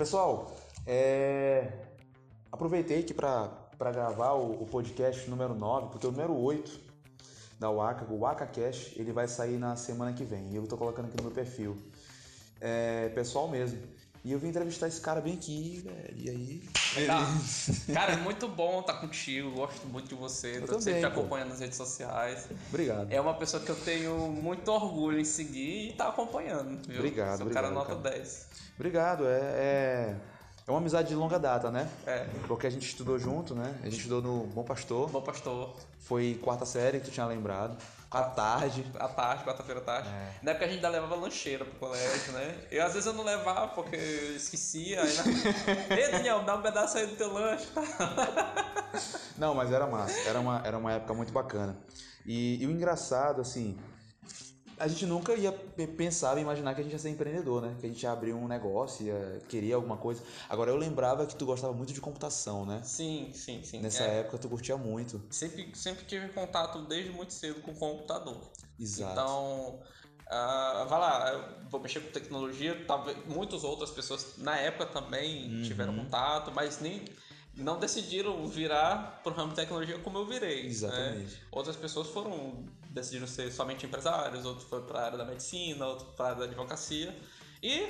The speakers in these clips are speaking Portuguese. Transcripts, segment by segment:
Pessoal, é... aproveitei aqui para gravar o, o, podcast número 9, porque o número 8 da Waka, o Waka Cash, ele vai sair na semana que vem. E eu tô colocando aqui no meu perfil. É, pessoal mesmo. E eu vim entrevistar esse cara bem aqui, velho. E aí. Tá. Cara, é muito bom estar contigo. Gosto muito de você. Eu tô também, sempre te acompanhando nas redes sociais. Obrigado. É uma pessoa que eu tenho muito orgulho em seguir e tá acompanhando. Viu? Obrigado. Sou obrigado, cara nota cara. 10. Obrigado. É, é, é, uma amizade de longa data, né? É. Porque a gente estudou junto, né? A gente estudou no Bom Pastor. Bom Pastor. Foi quarta série que tu tinha lembrado. À tarde. À tarde, quarta-feira à tarde. É. Na época a gente ainda levava lancheira pro colégio, né? Eu às vezes eu não levava porque eu esquecia. Aí na... Ei, Daniel, dá um pedaço aí do teu lanche. Não, mas era massa. Era uma, era uma época muito bacana. E, e o engraçado, assim, a gente nunca ia pensar e imaginar que a gente ia ser empreendedor, né? Que a gente ia abrir um negócio, ia querer alguma coisa. Agora eu lembrava que tu gostava muito de computação, né? Sim, sim, sim. Nessa É. época tu curtia muito. Sempre, sempre tive contato desde muito cedo com o computador. Exato. Então, ah, vai lá, eu vou mexer com tecnologia. Talvez muitas outras pessoas na época também Uhum. tiveram contato, mas nem não decidiram virar pro ramo de tecnologia como eu virei. né? Exatamente. Outras pessoas foram decidiram ser somente empresários, outros foram para a área da medicina, outros para a área da advocacia e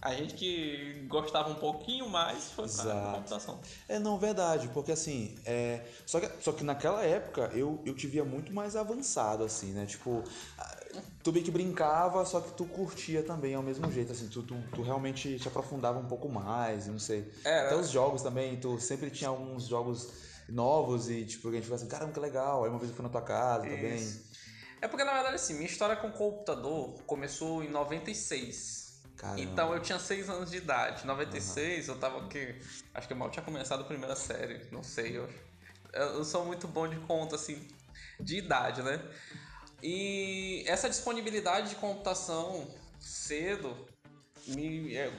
a gente que gostava um pouquinho mais foi para a computação. É, não, verdade, porque assim, é... só, que, só que naquela época eu, eu te via muito mais avançado, assim, né? Tipo, tu meio que brincava, só que tu curtia também ao mesmo jeito, assim, tu, tu, tu realmente te aprofundava um pouco mais, não sei. Era. Até os jogos também, tu sempre tinha alguns jogos novos e, tipo, a gente ficava assim, caramba, que legal. Aí uma vez eu fui na tua casa também. É porque, na verdade, assim, minha história com computador começou em 96. Caramba. Então eu tinha 6 anos de idade. Em 96 eu tava que. Acho que eu mal tinha começado a primeira série. Não sei. Eu, eu sou muito bom de conta, assim, de idade, né? E essa disponibilidade de computação cedo. Me, é,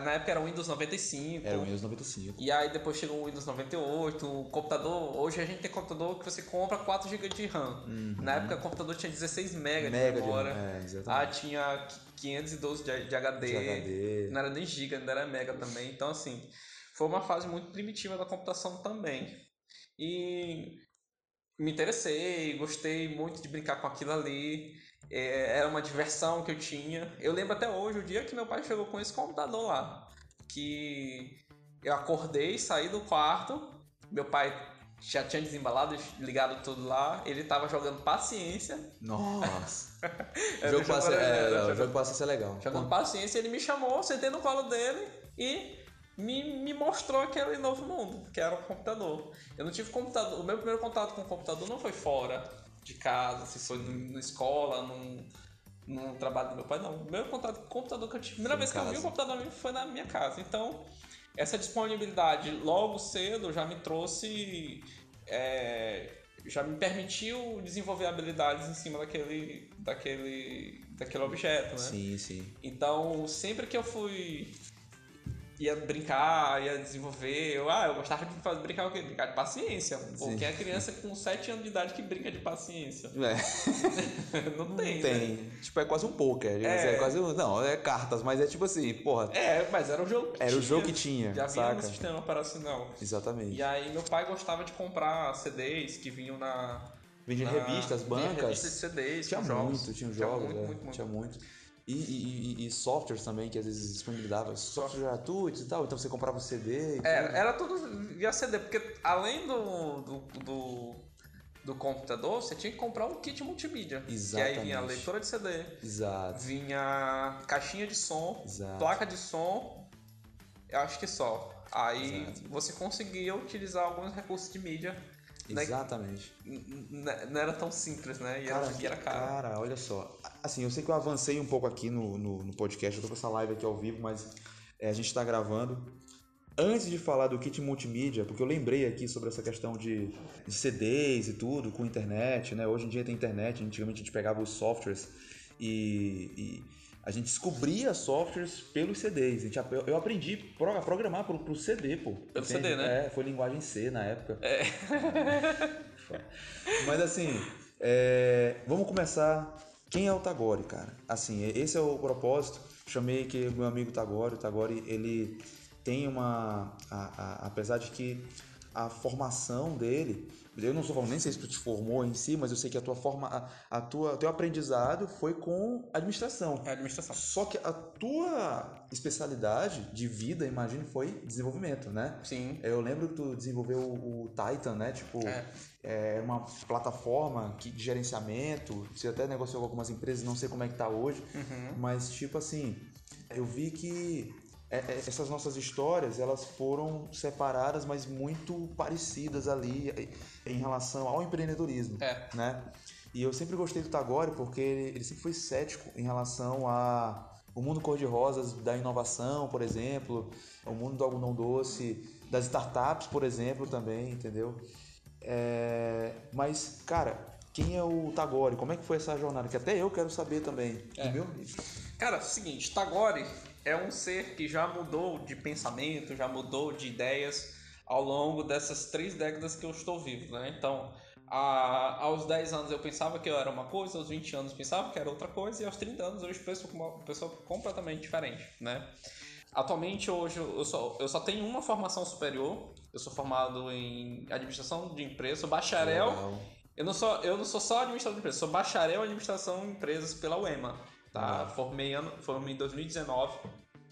na época era o Windows 95. Era o Windows 95. E aí depois chegou o Windows 98, o computador, hoje a gente tem computador que você compra 4 GB de RAM. Na época o computador tinha 16 MB de Uhum. Mega de memória. RAM, é, ah, tinha 512 de, de HD. De HD. Não era nem giga, ainda era mega também. Então assim, foi uma fase muito primitiva da computação também. E me interessei, gostei muito de brincar com aquilo ali. É, era uma diversão que eu tinha. Eu lembro até hoje o dia que meu pai chegou com esse computador lá. Que eu acordei, saí do quarto, meu pai já tinha desembalado, ligado tudo lá, ele tava jogando paciência. Nossa. O jogo passa, é, jogando- jogo passa a ser legal. Jogando paciência, ele me chamou, sentei no colo dele e me, me mostrou aquele novo mundo, que era o computador. Eu não tive computador. O meu primeiro contato com o computador não foi fora de casa, se foi no- na escola, num, num trabalho do meu pai, não. O com o computador que eu tive, a primeira Foi vez que eu vi o computador foi na minha casa. Então, essa disponibilidade logo cedo já me trouxe. é, já me permitiu desenvolver habilidades em cima daquele, daquele, daquele objeto, né? Sim, sim. Então, sempre que eu fui ia brincar, ia desenvolver, eu, ah, eu gostava de fazer, brincar o quê? Brincar de paciência. Pô, Sim. quem é criança com 7 anos de idade que brinca de paciência? É. Não tem, Tem. né? Tipo, é quase um poker. É. É. quase um. Não, é cartas, mas é tipo assim, porra. É, mas era o jogo que Era o tinha. jogo que tinha, Já vinha saca? no sistema operacional. Exatamente. E aí meu pai gostava de comprar CDs que vinham na... Vende na- revistas, vinha bancas. revistas de CDs Tinha com jogos. muito, tinha jogos, muito, é, muito, muito. tinha muito. E, e, e- softwares também, que às vezes disponibilizava softwares gratuitos e tal, então você comprava o CD e Era, tudo. era tudo via CD, porque além do, do, do, do computador, você tinha que comprar um kit multimídia. Que aí Exatamente. vinha leitora de CD, Exato. vinha caixinha de som, Exato. placa de som, eu acho que só. Aí Exato. você conseguia utilizar alguns recursos de mídia. né? Exatamente. Não era tão simples, né? E Cara, era, e era caro. cara, olha só. Assim, eu sei que eu avancei um pouco aqui no, no, no podcast, eu tô com essa live aqui ao vivo, mas é, a gente tá gravando. Antes de falar do kit multimídia, porque eu lembrei aqui sobre essa questão de, de CDs e tudo, com internet, né? Hoje em dia tem internet, antigamente a gente pegava os softwares e, e a gente descobria softwares pelos CDs. A gente, eu aprendi a programar pro, pro CD, pô. Pelo CD, né? É, foi linguagem C na época. É. Mas assim, é, vamos começar. Quem é o Tagore, cara? Assim, esse é o propósito. Chamei que meu amigo Tagore, o Tagore, ele tem uma. A, a, apesar de que a formação dele. Eu não sou falando nem sei se tu te formou em si, mas eu sei que a tua forma, a, a tua, teu aprendizado foi com administração. É administração. Só que a tua especialidade de vida, imagino, foi desenvolvimento, né? Sim. Eu lembro que tu desenvolveu o Titan, né? Tipo, É. é uma plataforma que, de gerenciamento. Você até negociou com algumas empresas, não sei como é que tá hoje, Uhum. mas tipo assim, eu vi que é, é, essas nossas histórias elas foram separadas, mas muito parecidas ali em relação ao empreendedorismo, É. né? E eu sempre gostei do Tagore porque ele, ele sempre foi cético em relação a o mundo cor-de-rosas da inovação, por exemplo, o mundo do algodão doce, das startups, por exemplo, também, entendeu? É, mas, cara, quem é o Tagore? Como é que foi essa jornada? Que até eu quero saber também. É. Entendeu? Cara, é o seguinte, Tagore é um ser que já mudou de pensamento, já mudou de ideias ao longo dessas três décadas que eu estou vivo, né? Então, a- aos 10 anos eu pensava que eu era uma coisa, aos 20 anos eu pensava que era outra coisa, e aos 30 anos eu penso como uma pessoa completamente diferente, né? Atualmente, hoje, eu só, eu só tenho uma formação superior, eu sou formado em administração de empresa, sou bacharel Legal. eu não sou, eu não sou só administrador de empresas, sou bacharel em administração de empresas pela UEMA. Tá? Formei, ano, formei em 2019.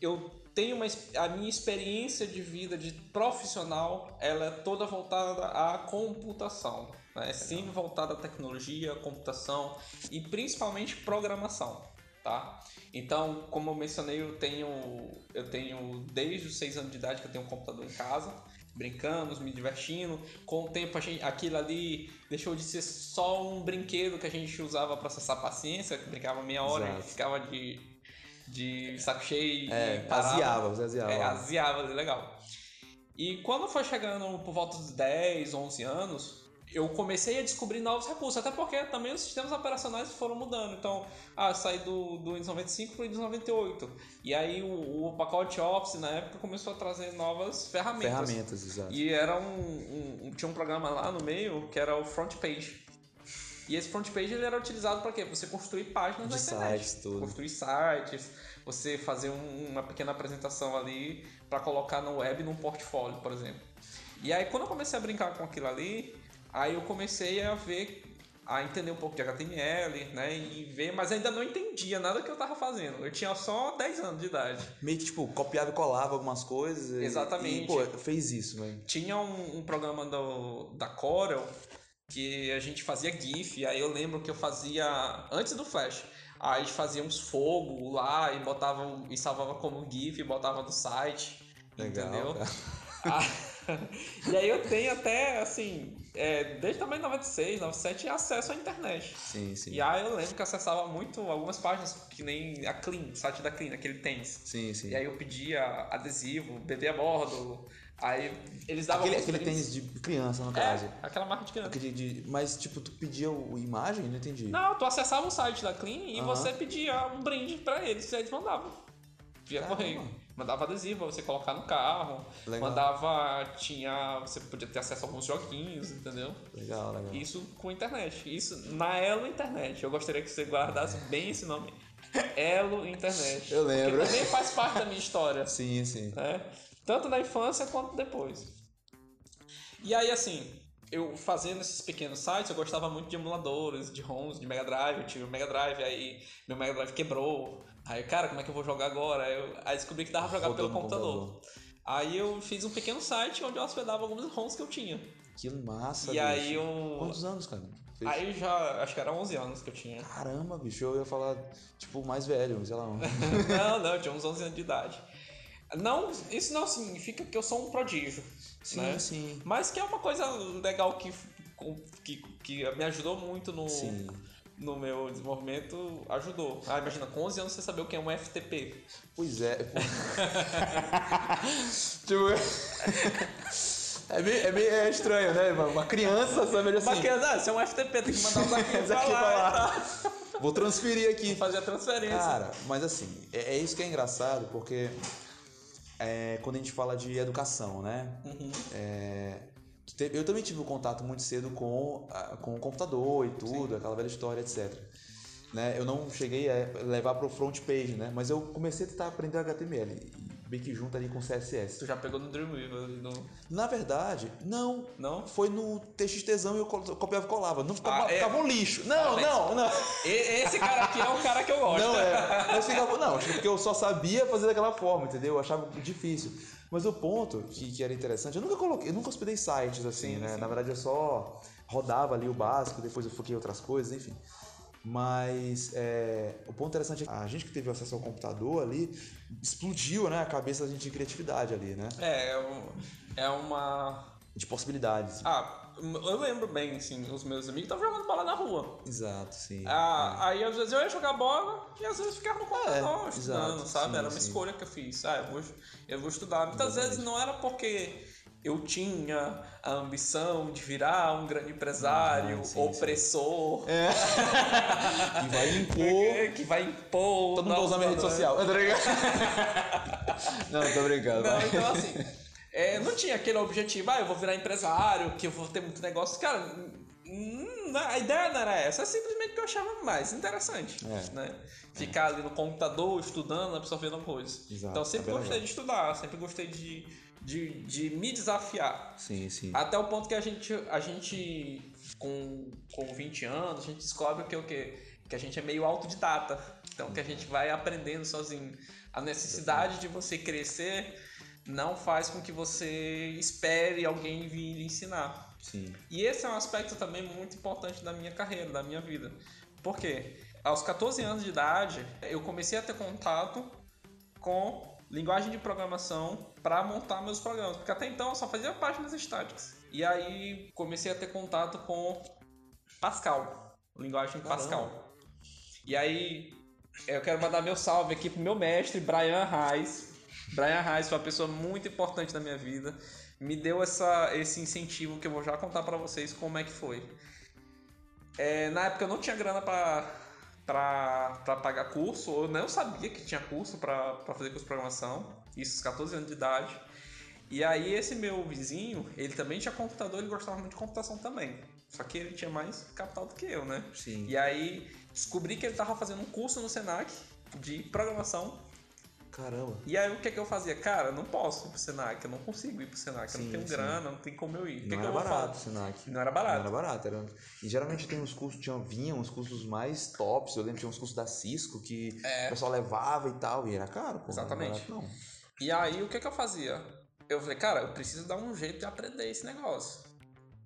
Eu tenho uma, a minha experiência de vida de profissional, ela é toda voltada à computação. Né? É sempre voltada à tecnologia, computação e principalmente programação. Tá? Então, como eu mencionei, eu tenho, eu tenho desde os 6 anos de idade que eu tenho um computador em casa brincando, me divertindo. Com o tempo, a gente, aquilo ali deixou de ser só um brinquedo que a gente usava para acessar paciência, que brincava meia hora Exato. e ficava de, de saco cheio. É, e parava. aziava, você aziava. É, aziava, legal. E quando foi chegando por volta dos 10, 11 anos, eu comecei a descobrir novos recursos, até porque também os sistemas operacionais foram mudando. Então, ah, eu saí do, do Windows 95 para o Windows 98. E aí o, o pacote Office na época começou a trazer novas ferramentas. Ferramentas, exato. E era um, um- Tinha um programa lá no meio que era o Front Page. E esse front page ele era utilizado para quê? Você construir páginas De na internet. sites, tudo. Construir sites, você fazer um- uma pequena apresentação ali para colocar no web num portfólio, por exemplo. E aí quando eu comecei a brincar com aquilo ali, aí eu comecei a ver, a entender um pouco de HTML, né? E ver, mas ainda não entendia nada que eu tava fazendo. Eu tinha só 10 anos de idade. Meio que, tipo, copiava e colava algumas coisas. e- Exatamente. E, pô, fez isso, velho. Tinha um, um programa do, da Corel que a gente fazia GIF, aí eu lembro que eu fazia antes do Flash. Aí a gente fazia uns fogo lá e botava e salvava como GIF e botava no site. Legal, entendeu? Ah, e aí eu tenho até, assim, é, desde também 96, 97, acesso à internet. Sim, sim. E aí eu lembro que acessava muito algumas páginas, que nem a Clean, o site da Clean, aquele tênis. Sim, sim. E aí eu pedia adesivo, bebê a bordo. Aí eles davam Aquele, aquele tênis de criança, no caso. É, aquela marca de criança. Aquele de- mas, tipo, tu pedia o imagem? Não entendi. Não, tu acessava o site da Clean e Aham. você pedia um brinde pra eles, e eles mandavam. Via Caramba. correio. Mandava adesivo pra você colocar no carro. Legal. Mandava. Tinha. Você podia ter acesso a alguns joguinhos, entendeu? Legal, legal. Isso com internet. Isso na Elo Internet. Eu gostaria que você guardasse bem esse nome. Elo Internet. Eu lembro. Porque também faz parte da minha história. Sim, sim. né? Tanto na infância quanto depois. E aí, assim, eu fazendo esses pequenos sites, eu gostava muito de emuladores, de ROMs, de Mega Drive. Eu tive o Mega Drive, aí meu Mega Drive quebrou. Aí, cara, como é que eu vou jogar agora? Aí, eu, aí descobri que dava pra jogar pelo no computador. Aí eu fiz um pequeno site onde eu hospedava alguns ROMs que eu tinha. Que massa, e bicho. aí eu. Quantos anos, cara? Fez? Aí já. Acho que era 11 anos que eu tinha. Caramba, bicho, eu ia falar, tipo, mais velho, sei lá. não, não, eu tinha uns 11 anos de idade. Não, isso não significa que eu sou um prodígio. Sim, né? sim. Mas que é uma coisa legal que, que, que me ajudou muito no, Sim. No meu desenvolvimento. Ajudou. Ah, imagina, com 11 anos você saber o que é um FTP. Pois é. tipo, é meio, é meio é estranho, né? Uma- Uma criança saber assim. Mas que, ah, isso é um FTP, tem que mandar os arquivos pra lá. Vou transferir aqui. Fazer a transferência. Cara, mas assim, é, é isso que é engraçado, porque é, quando a gente fala de educação, né? Uhum. É, eu também tive um contato muito cedo com, com o computador e tudo, aquela velha história, etc. Né? Eu não cheguei a levar para o front page, né? Mas eu comecei a tentar aprender HTML. Bem que junto ali com CSS. Tu já pegou no Dreamweaver no... Na verdade, não. Não? Foi no TXTzão e eu copiava e colava. Não ficava, Ah, é. ficava um lixo. Não, Alex. não, não. Esse cara aqui é o cara que eu gosto. Não, é. Mas ficava, não, porque eu só sabia fazer daquela forma, entendeu? Eu achava difícil. Mas o ponto que, que era interessante, eu nunca coloquei, eu nunca hospedei sites assim, Sim, né? sim. Na verdade eu só rodava ali o básico, depois eu foquei em outras coisas, enfim. Mas é, o ponto interessante é que a gente que teve acesso ao computador ali explodiu né, a cabeça da gente em criatividade ali, né? É, é, é uma... De possibilidades. Ah, eu lembro bem, assim, os meus amigos estavam jogando bola na rua. Exato, sim. Ah, Aí às vezes eu ia jogar bola e às vezes ficava no computador É, estudando, exato, sabe? sim, Era uma sim. escolha que eu fiz. Ah, eu vou, eu vou estudar. Muitas Exatamente. vezes não era porque eu tinha a ambição de virar um grande empresário, Ah, sim, opressor, É. e vai impor. que vai impor. Todo mundo usa minha rede novos social. Tá? Não, tô brincando. Não, vai. então assim, é, não tinha aquele objetivo, ah, eu vou virar empresário, que eu vou ter muito negócio. Cara, hum, a ideia não era essa, é simplesmente que eu achava mais interessante. É. Né? Ficar ali no computador, estudando, absorvendo coisas. Exato, então eu sempre é gostei de estudar, sempre gostei de, de, de me desafiar. Sim, sim. Até o ponto que a gente, a gente com, com 20 anos, a gente descobre que o quê? Que a gente é meio autodidata. Então que a gente vai aprendendo sozinho. A necessidade de você crescer não faz com que você espere alguém vir lhe ensinar. Sim. E esse é um aspecto também muito importante da minha carreira, da minha vida. Por quê? Aos 14 anos de idade, eu comecei a ter contato com linguagem de programação para montar meus programas, porque até então eu só fazia páginas estáticas. E aí comecei a ter contato com Pascal, linguagem Caramba. Pascal. E aí eu quero mandar meu salve aqui pro meu mestre Brian Reis. Brian Reis foi uma pessoa muito importante na minha vida. Me deu essa, esse incentivo que eu vou já contar para vocês como é que foi. É, na época eu não tinha grana para para pagar curso, eu não sabia que tinha curso para fazer curso de programação, isso aos 14 anos de idade. E aí esse meu vizinho, ele também tinha computador, ele gostava muito de computação também. Só que ele tinha mais capital do que eu, né? Sim. E aí descobri que ele estava fazendo um curso no Senac de programação. Caramba. E aí o que que eu fazia? Cara, eu não posso ir pro Senac, eu não consigo ir pro Senac, eu Sim, não tenho sim. grana, não tem como eu ir. O que não que era eu barato o? Senac. Não era Não barato. era barato. Era... E geralmente tem uns cursos, tinha, vinham uns cursos mais tops. Eu lembro que tinha uns cursos da Cisco que É. o pessoal levava e tal. E era caro, pô. Exatamente. Não era barato, não. E aí o que que eu fazia? Eu falei, cara, eu preciso dar um jeito de aprender esse negócio.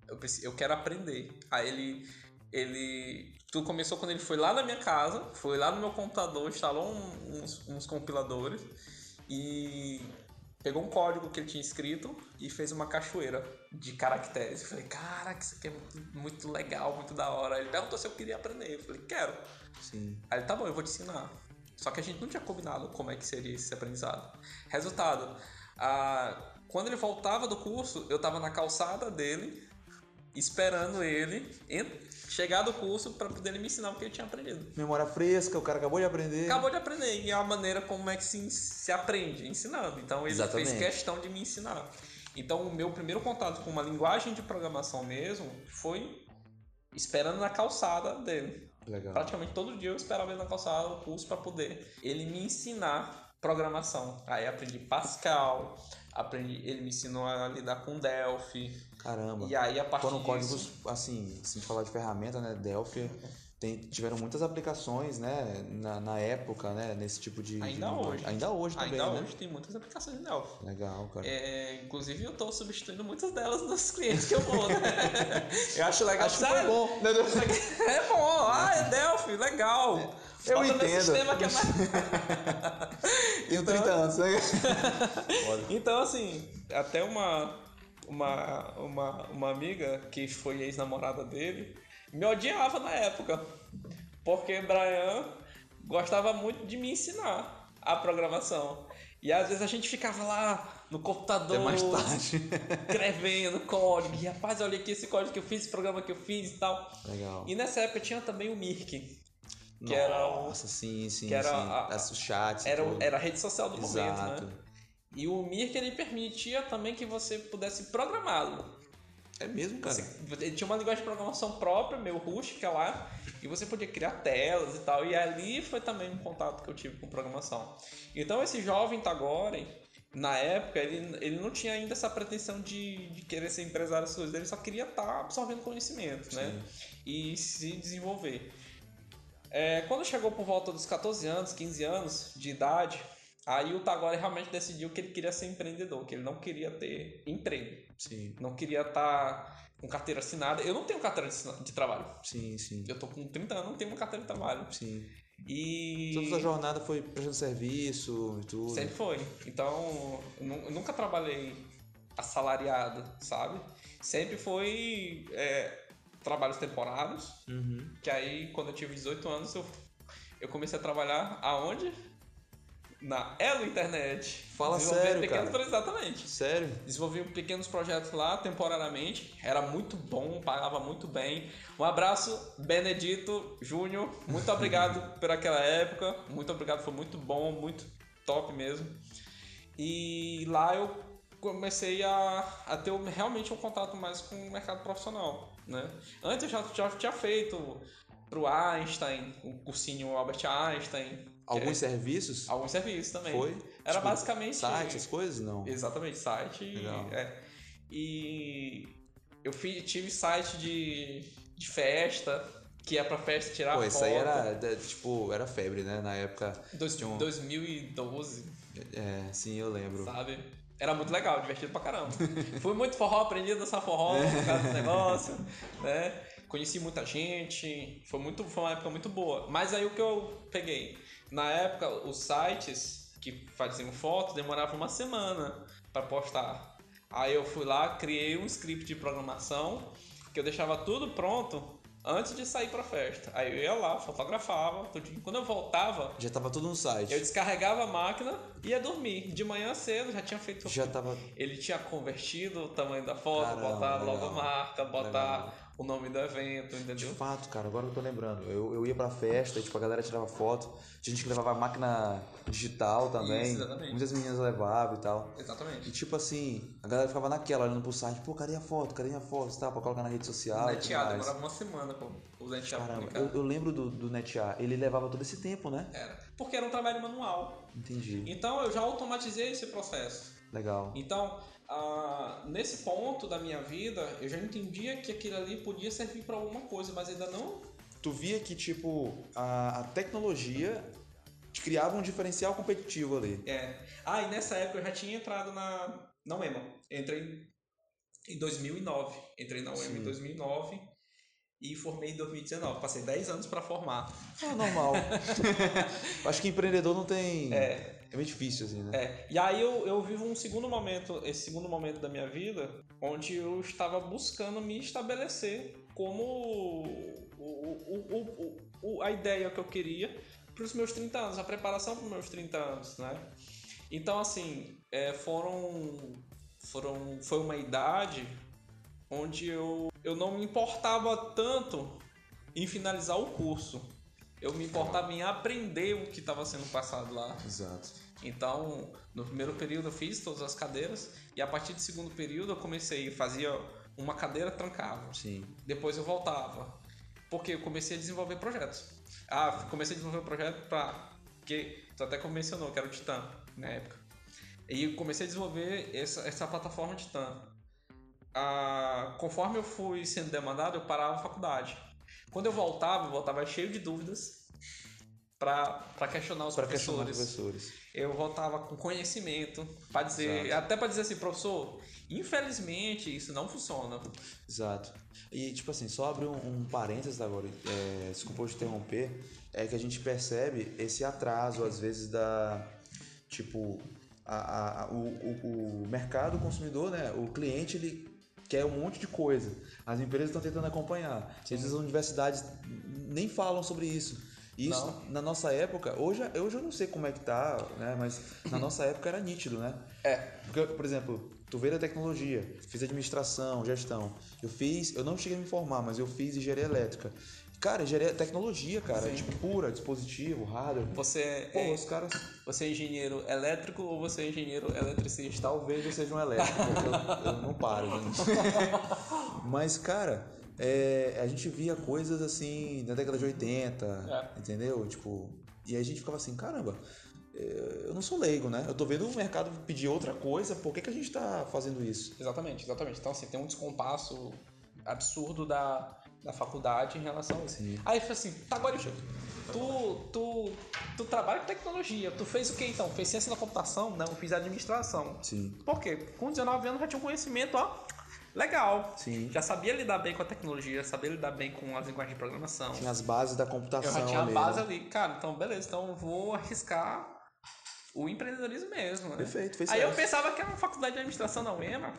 Eu, preciso, eu quero aprender. Aí ele, ele. Tudo começou quando ele foi lá na minha casa, foi lá no meu computador, instalou um- uns, uns compiladores e pegou um código que ele tinha escrito e fez uma cachoeira de caracteres. Eu falei, cara, isso aqui é muito, muito legal, muito da hora. Ele perguntou se eu queria aprender. Eu falei, quero. Sim. Aí ele, tá bom, eu vou te ensinar. Só que a gente não tinha combinado como é que seria esse aprendizado. Resultado, ah, quando ele voltava do curso, eu tava na calçada dele, esperando ele chegar do curso para poder me ensinar o que ele tinha aprendido. Memória fresca, o cara acabou de aprender. Acabou de aprender, e é a maneira como é que se, se aprende, ensinando. Então ele Exatamente. fez questão de me ensinar. Então o meu primeiro contato com uma linguagem de programação mesmo foi esperando na calçada dele. Legal. Praticamente todo dia eu esperava ele na calçada, o curso, para poder ele me ensinar programação. Aí aprendi Pascal, aprendi, ele me ensinou a lidar com Delphi. Caramba. E aí a partir Foram códigos, disso, assim, se a gente falar de ferramenta, né? Delphi tem, tiveram muitas aplicações, né? Na, na época, né? Nesse tipo de. de Ainda linguagem. hoje. Ainda hoje também, ainda né? hoje tem muitas aplicações de Delphi. Legal, cara. É, inclusive eu estou substituindo muitas delas nos clientes que eu vou, né? eu acho legal. Acho que foi bom. né? É bom, ah, é Delphi, legal. Eu Bota nesse entendo. sistema que é mais... Tenho Então- 30 anos, né? Então, assim, até uma, uma, uma, uma amiga que foi ex-namorada dele me odiava na época. Porque Brian gostava muito de me ensinar a programação. E às vezes a gente ficava lá no computador, Até mais tarde. escrevendo código. E rapaz, olha aqui esse código que eu fiz, esse programa que eu fiz e tal. Legal. E nessa época tinha também o Mirk. que era o- Nossa, sim, sim, que era sim. a- Os chats. e Era, tudo. era a rede social do momento, Exato. né? E o Mirk ele permitia também que você pudesse programá-lo. É mesmo, cara? Você- Ele tinha uma linguagem de programação própria, meio rústica lá, e você podia criar telas e tal. E ali foi também um contato que eu tive com programação. Então esse jovem Tagore, na época, ele, ele não tinha ainda essa pretensão de, de querer ser empresário coisas, ele só queria estar tá absorvendo conhecimento, né? E se desenvolver. É, quando chegou por volta dos 14 anos, 15 anos de idade, aí o Tagore realmente decidiu que ele queria ser empreendedor, que ele não queria ter emprego. Sim. Não queria estar tá com carteira assinada. Eu não tenho carteira de, de trabalho. Sim, sim. Eu tô com 30 anos, não tenho uma carteira de trabalho. Sim. E. Toda a jornada foi prestando serviço e tudo. Sempre foi. Então, eu nunca trabalhei assalariado, sabe? Sempre foi é, trabalhos temporários. Uhum. Que aí, quando eu tive 18 anos, eu, eu comecei a trabalhar aonde? Na Elo Internet. Fala sério, pequenos, cara. Exatamente. Sério? Desenvolvi pequenos projetos lá, temporariamente. Era muito bom, pagava muito bem. Um abraço, Benedito Júnior. Muito obrigado por aquela época. Muito obrigado, foi muito bom, muito top mesmo. E lá eu comecei a, a ter realmente um contato mais com o mercado profissional. Né? Antes eu já, já tinha feito pro Einstein, o cursinho Albert Einstein. Alguns é, serviços? Alguns serviços também. Foi? Era tipo, basicamente. Site, as coisas? Não. Exatamente, site. Legal. É. E eu fiz, tive site de, de festa, que é pra festa tirar Pô, foto. isso aí era, tipo, era febre, né? Na época. Dois, um... 2012. É, sim, eu lembro. Sabe? Era muito legal, divertido pra caramba. Fui muito forró, aprendi a dançar forró por causa do negócio, né? Conheci muita gente, foi, muito, foi uma época muito boa. Mas aí o que eu peguei? Na época, os sites que faziam fotos demoravam uma semana para postar. Aí eu fui lá, criei um script de programação que eu deixava tudo pronto antes de sair pra festa. Aí eu ia lá, fotografava, tudinho. Quando eu voltava. Já tava tudo no site. Eu descarregava a máquina e ia dormir. De manhã cedo já tinha feito. Já tava. Ele tinha convertido o tamanho da foto, Caramba, botar legal. logomarca, botar Legal. O nome do evento, De entendeu? fato, cara, agora eu tô lembrando. Eu, eu ia pra festa e tipo, a galera tirava foto. Tinha gente que levava máquina digital também. Isso, exatamente. Muitas meninas levavam e tal. E Exatamente. tipo assim, a galera ficava naquela, olhando pro site, pô, cadê a foto? Cadê a foto? Tá, pra colocar na rede social. e mais. demorava uma semana pra o neteado Caramba, eu, eu lembro do, do NetA, ele levava todo esse tempo, né? Era. Porque era um trabalho manual. Entendi. Então eu já automatizei esse processo. Legal. Então, ah, nesse ponto da minha vida, eu já entendia que aquilo ali podia servir para alguma coisa, mas ainda não. Tu via que, tipo, a, a tecnologia te criava um diferencial competitivo ali. É. Ah, e nessa época eu já tinha entrado na, na UEMA. Entrei em 2009. Entrei na UEMA em Sim. 2009 e formei em 2019. Passei 10 anos para formar. É normal. Acho que empreendedor não tem. É. É meio difícil, assim, né? É, e aí eu, eu vivo um segundo momento, esse segundo momento da minha vida, onde eu estava buscando me estabelecer como o, o, o, o, a ideia que eu queria para os meus 30 anos, a preparação para os meus 30 anos, né? Então, assim, é, foram, foram, foi uma idade onde eu, eu não me importava tanto em finalizar o curso. Eu me importava em aprender o que estava sendo passado lá. Exato. Então, no primeiro período eu fiz todas as cadeiras e a partir do segundo período eu comecei, fazia uma cadeira, trancava. Sim. Depois eu voltava. Porque eu comecei a desenvolver projetos. Ah, comecei a desenvolver um projeto para que tu até mencionou que era o Titan na época. E eu comecei a desenvolver essa, essa plataforma Titan. Ah, conforme eu fui sendo demandado, eu parava a faculdade. Quando eu voltava, eu voltava cheio de dúvidas para questionar os Para questionar professores professores. eu voltava com conhecimento para dizer, Exato. até para dizer assim, professor, infelizmente isso não funciona. Exato. E, tipo assim, só abrir um, um parênteses agora, é, desculpa eu te interromper, é que a gente percebe esse atraso, às vezes, da. Tipo, a, a- o, o, o mercado consumidor, né? O cliente, ele quer um monte de coisa. As empresas estão tentando acompanhar. Às vezes as universidades nem falam sobre isso. Isso, Não. na nossa época, hoje, hoje eu não sei como é que tá, né? Mas na nossa época era nítido, né? É. Porque, por exemplo, tu veio da tecnologia, fiz administração, gestão. Eu fiz, eu não cheguei a me formar, mas eu fiz engenharia elétrica. Cara, engenharia tecnologia, cara, Sim. tipo pura, dispositivo, hardware. Você Pô, é, os caras. você é engenheiro elétrico ou você é engenheiro eletricista? Talvez eu seja um elétrico, eu, eu não paro, gente. Mas, cara, é, a gente via coisas assim da década de 80, É. entendeu? Tipo, e aí a gente ficava assim, caramba, eh, eu não sou leigo, né? Eu tô vendo o mercado pedir outra coisa, por que, que a gente tá fazendo isso? Exatamente, exatamente. Então, assim, tem um descompasso absurdo da, da faculdade em relação a isso. Sim. Aí eu falei assim, tá, agora tu, tu, tu trabalha com tecnologia, tu fez o que então? Fez ciência da computação? Não, fiz administração. Sim. Por quê? Com 19 anos já tinha um conhecimento, ó, legal. Sim. Já sabia lidar bem com a tecnologia, sabia lidar bem com as linguagens de programação. Tinha as bases da computação Eu já tinha a ali, base né? ali. Cara, então beleza, então eu vou arriscar o empreendedorismo mesmo, né? Perfeito, fez Aí eu certo. pensava que era uma faculdade de administração da UEMA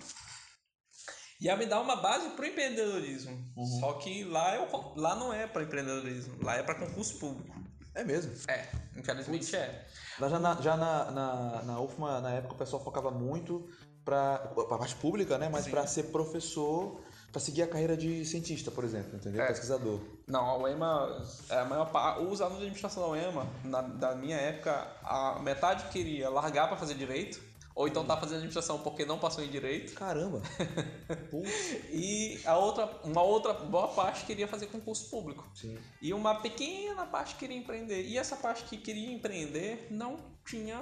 ia me dar uma base pro empreendedorismo. Uhum. Só que lá, eu, lá não é para empreendedorismo, lá é para concurso público. É mesmo. É, infelizmente é. Lá já na, já na, na, na UFMA, na época, o pessoal focava muito pra, pra parte pública, né? Mas pra ser professor, pra seguir a carreira de cientista, por exemplo, entendeu? É. Pesquisador. Não, a UEMA, é, a maior parte, os alunos de administração da UEMA, na, da minha época, a metade queria largar para fazer direito, ou então tá fazendo administração porque não passou em direito. Caramba. E a outra, uma outra boa parte queria fazer concurso público. Sim. E uma pequena parte queria empreender. E essa parte que queria empreender não tinha?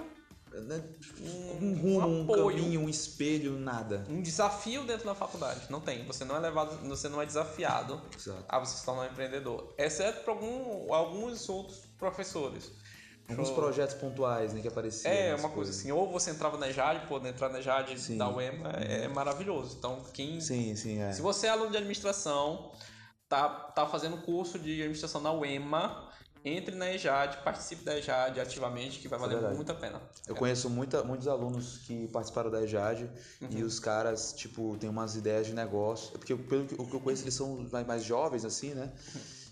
Um, Um rumo, um caminho, um espelho, nada. um desafio dentro da faculdade. Não tem. Você não é levado, você não é desafiado Exato. a você se tornar um empreendedor. Exceto para algum, alguns outros professores. Alguns Show. projetos pontuais, né, que apareciam. É, uma coisa coisas. assim, ou você entrava na EJAD, pô, entrar na EJAD Sim. da UEMA é, é maravilhoso. Então, quem Sim, sim, é. Se você é aluno de administração, tá, tá fazendo curso de administração na UEMA, entre na EJAD, participe da EJAD ativamente, que vai é valer verdade. muito a pena. Eu conheço muita, muitos alunos que participaram da EJAD Uhum. e os caras, tipo, têm umas ideias de negócio. Porque pelo que, o que eu conheço, eles são mais, mais jovens, assim, né?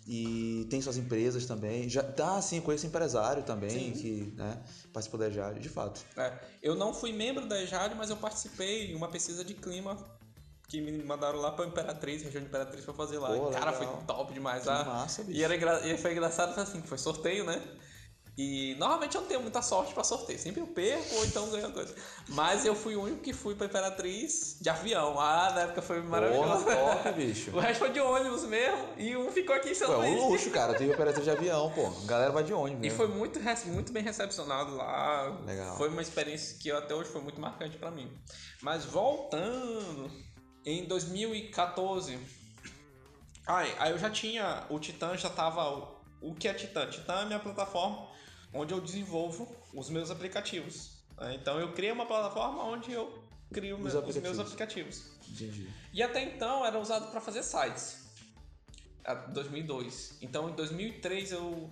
E tem suas empresas também. Já tá, assim, eu conheço empresário também Sim. que, né, participou da EJAD, de fato. É, eu não fui membro da EJAD, mas eu participei em uma pesquisa de clima que me mandaram lá pra Imperatriz, região de Imperatriz, pra fazer lá. Pô, Cara, legal. foi top demais. Que ah. massa, bicho. E, era engra... e foi engraçado assim, que foi sorteio, né? E normalmente eu não tenho muita sorte pra sorteio. Sempre eu perco ou então ganho coisa. Mas eu fui o único que fui pra Imperatriz de avião. Ah, na época foi maravilhoso. Porra, top, bicho. O resto foi de ônibus mesmo. E um ficou aqui em São Pô, é Luís. um luxo, cara. Tem operação de avião, pô. A galera vai de ônibus. E foi muito, muito bem recepcionado lá. Legal. Foi uma experiência que até hoje foi muito marcante pra mim. Mas voltando, em 2014, ai, aí eu já tinha, o Titan já tava, o que é Titan? Titan é minha plataforma onde eu desenvolvo os meus aplicativos. né? Então eu criei uma plataforma onde eu crio Os meus- os meus aplicativos. Entendi. E até então era usado para fazer sites. A 2002. Então em 2003 eu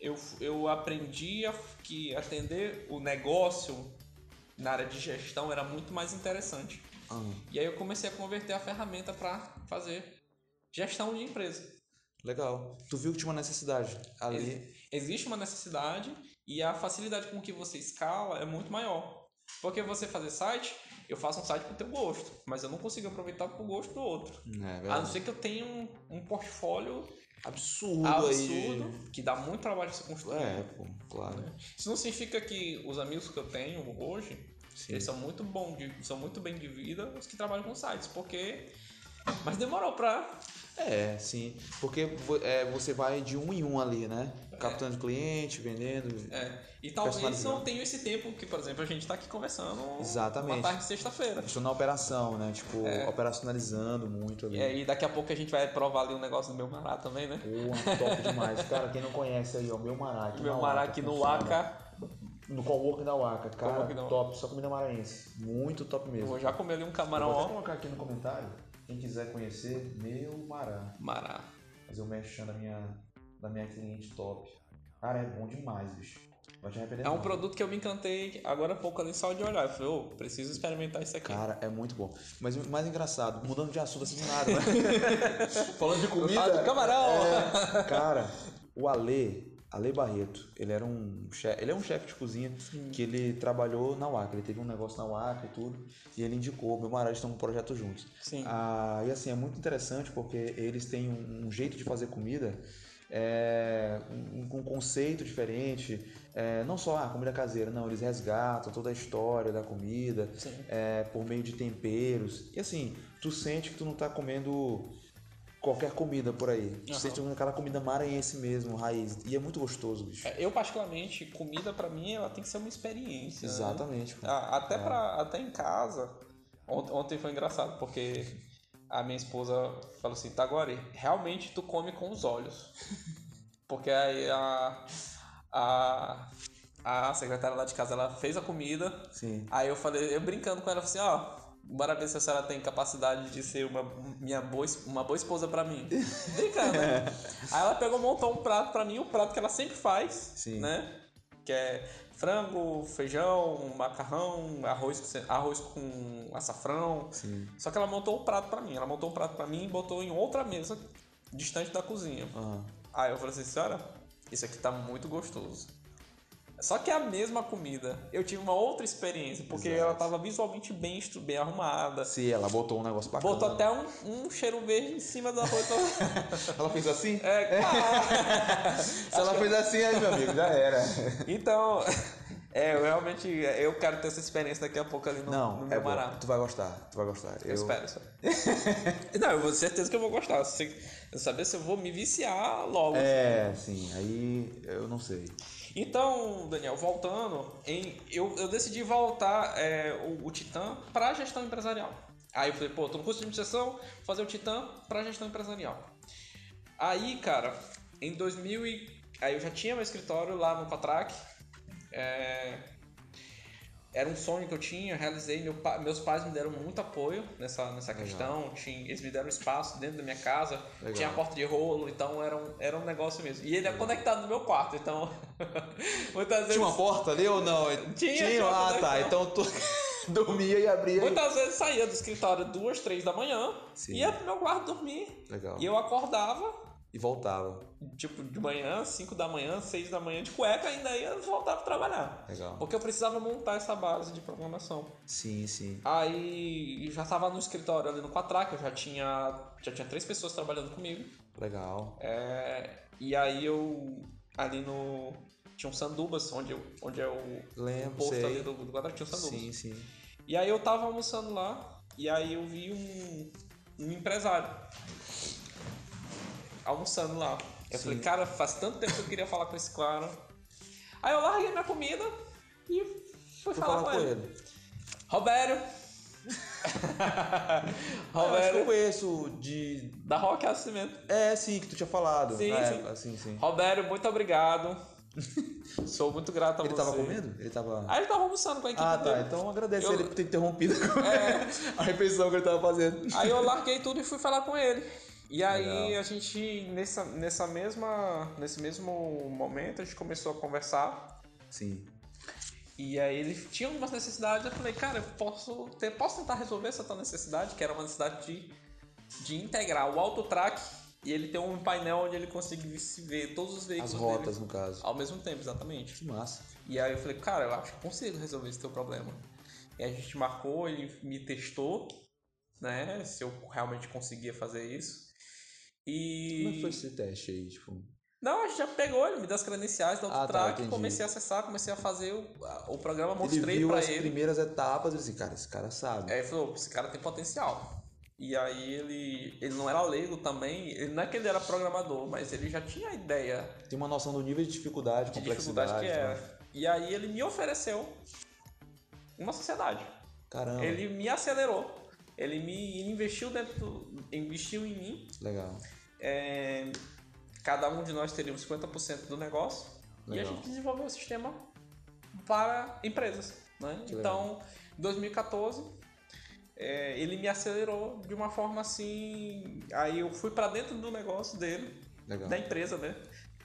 eu, eu aprendi que atender o negócio na área de gestão era muito mais interessante. Ah, E aí eu comecei a converter a ferramenta para fazer gestão de empresa. legal. Tu viu que tinha uma necessidade ali. Existe uma necessidade e a facilidade com que você escala é muito maior. Porque você fazer site, eu faço um site pro teu gosto, mas eu não consigo aproveitar pro gosto do outro. É, A não ser que eu tenha um, um portfólio Absurdo, absurdo, aí. que dá muito trabalho de se construir. É, pô, claro. Isso não significa que os amigos que eu tenho hoje, Sim. eles são muito bom de, são muito bem de vida os que trabalham com sites, porque mas demorou pra É, sim. Porque é, você vai de um em um ali, né? Captando cliente, vendendo. é, e talvez não tenha esse tempo que, por exemplo, a gente tá aqui conversando Exatamente. uma tarde de sexta-feira. Estou na operação, né? Tipo, É. operacionalizando muito ali. E aí daqui a pouco a gente vai provar ali um negócio do meu mará também, né? Pô, top demais. Cara, quem não conhece aí, ó, meu Mará meu mará aqui no funciona. No Cowork da Waka. Cara, da Waka. top. Só comida maranhense. Muito top eu mesmo. vou já comer ali um Eu camarão, vou até colocar aqui no comentário. Quem quiser conhecer, meu Mará. Mará. Fazer o merchan da minha, da minha cliente top. Cara, é bom demais, bicho. Vai te arrepender É um não. produto que eu me encantei agora há pouco ali só de olhar. Eu falei, ô, preciso experimentar isso aqui. Cara, é muito bom. Mas o mais engraçado, mudando de assunto assim do nada, né? Falando de Eu falo de camarão! É, cara, o Ale, Ale Barreto, ele era um chefe, ele é um chefe de cozinha que ele trabalhou na Waka, ele teve um negócio na Waka e tudo, e ele indicou, meu marido estão um projeto juntos. Sim. Ah, e assim, é muito interessante porque eles têm um, um jeito de fazer comida é, um- com um conceito diferente, é, não só a comida caseira, não, eles resgatam toda a história da comida, Sim. é, por meio de temperos. E assim, tu sente que tu não tá comendo qualquer comida por aí. Tu sente aquela comida maranhense mesmo, raiz. E é muito gostoso, bicho. É, Eu, particularmente, comida pra mim, ela tem que ser uma experiência. né? Exatamente. Ah, Até, pra, até em casa. Ont- Ontem foi engraçado, porque a minha esposa falou assim, Tagore, realmente tu come com os olhos. Porque aí a, a, a secretária lá de casa, ela fez a comida. Sim. Aí eu falei, eu brincando com ela, falei assim, ó, bora ver se a senhora tem capacidade de ser uma, minha boa, uma boa esposa pra mim. Brincando, né? Aí ela pegou, montou um prato pra mim, um prato que ela sempre faz, Sim. né? Que é frango, feijão, macarrão, arroz, arroz com açafrão. Sim. Só que ela montou um prato pra mim. Ela montou um prato pra mim e botou em outra mesa, distante da cozinha. Aham. Aí eu falei assim, senhora, isso aqui tá muito gostoso. Só que é a mesma comida. Eu tive uma outra experiência, porque Exato. ela tava visualmente bem, bem arrumada. Sim, ela botou um negócio bacana. Botou até um, um cheiro verde em cima da roupa. Ela fez assim? é, cara. Se ela fez assim, aí, meu amigo, já era. Então, é, eu realmente eu quero ter essa experiência daqui a pouco ali no, Não, no é meu bom. Mará. Tu vai gostar, tu vai gostar. Eu espero, espero. Não, eu vou certeza que eu vou gostar. Eu saber se eu vou me viciar logo. É, sim, aí eu não sei. Então, Daniel, voltando, em, eu, eu decidi voltar é, o, o Titã para a gestão empresarial. Aí eu falei, pô, tô no curso de administração, fazer o Titã para gestão empresarial. Aí, cara, em 2000 e... Aí eu já tinha meu escritório lá no Patrac. É, Era um sonho que eu tinha, eu realizei. Meu Meus pais me deram muito apoio nessa, nessa questão. Tinha, eles me deram espaço dentro da minha casa. Legal. Tinha a porta de rolo, então era um, era um negócio mesmo. E ele é conectado no meu quarto, então. muitas vezes. Tinha uma porta ali ou não? Tinha, tinha uma Ah, tá. Então tu dormia e abria. e- Muitas vezes saía do escritório duas, três da manhã, Sim. ia pro meu quarto dormir. Legal. E eu acordava, E voltava. tipo, de manhã, 5 da manhã, 6 da manhã de cueca, ainda ia voltar pra trabalhar. Legal. Porque eu precisava montar essa base de programação. Sim, sim. Aí já tava no escritório ali no Quatrack, eu já tinha, já tinha três pessoas trabalhando comigo. Legal. É, e aí eu ali no. Tinha um Sandubas, onde, eu, onde é o Lembro, posto sei. ali do, do Quatrack, tinha um Sandubas. Sim, sim. E aí eu tava almoçando lá, e aí eu vi um, um empresário almoçando lá. Eu Sim. falei, cara, faz tanto tempo que eu queria falar com esse cara. Aí eu larguei minha comida e fui Fui falar, com, ele. Robério. Ah, eu acho que eu conheço de. Da Rock Cimento. É, sim, que tu tinha falado. Sim, é, sim. Assim, sim. Robério, muito obrigado. Sou muito grato a Ele você. tava comendo? Ele tava. Aí ele tava almoçando com a equipe Ah, tá. dele. Então agradeço Eu- ele por ter interrompido a refeição que ele tava fazendo. Aí eu larguei tudo e fui falar com ele. E aí Legal. a gente, nessa, nessa mesma, nesse mesmo momento, a gente começou a conversar. Sim. E aí ele tinha algumas necessidades. Eu falei, cara, eu posso, ter, posso tentar resolver essa tua necessidade, que era uma necessidade de, de integrar o autotrack e ele ter um painel onde ele conseguisse ver todos os As veículos rotas, dele no caso. ao mesmo tempo, exatamente. Que massa. E aí eu falei, cara, eu acho que consigo resolver esse teu problema. E a gente marcou, ele me testou, né? Se eu realmente conseguia fazer isso. E. Como é que foi esse teste aí? Tipo. Não, a gente já pegou, ele me deu as credenciais do Ah, tá, AutoTrack, comecei a acessar, comecei a fazer o, o programa, Ele mostrei viu pra as ele. primeiras etapas e disse, cara, esse cara sabe. Aí ele falou, esse cara tem potencial. E aí ele, ele não era leigo também, ele, não é que ele era programador, mas ele já tinha a ideia Tem uma noção do nível de dificuldade, de complexidade. dificuldade que era. E aí ele me ofereceu uma sociedade. Caramba. Ele me acelerou. Ele me investiu dentro, investiu em mim. Legal. É, cada um de nós teríamos 50% do negócio e a Legal. gente desenvolveu o sistema para empresas. Né? Então, em 2014, é, ele me acelerou de uma forma assim. Aí eu fui para dentro do negócio dele, Legal. da empresa, né?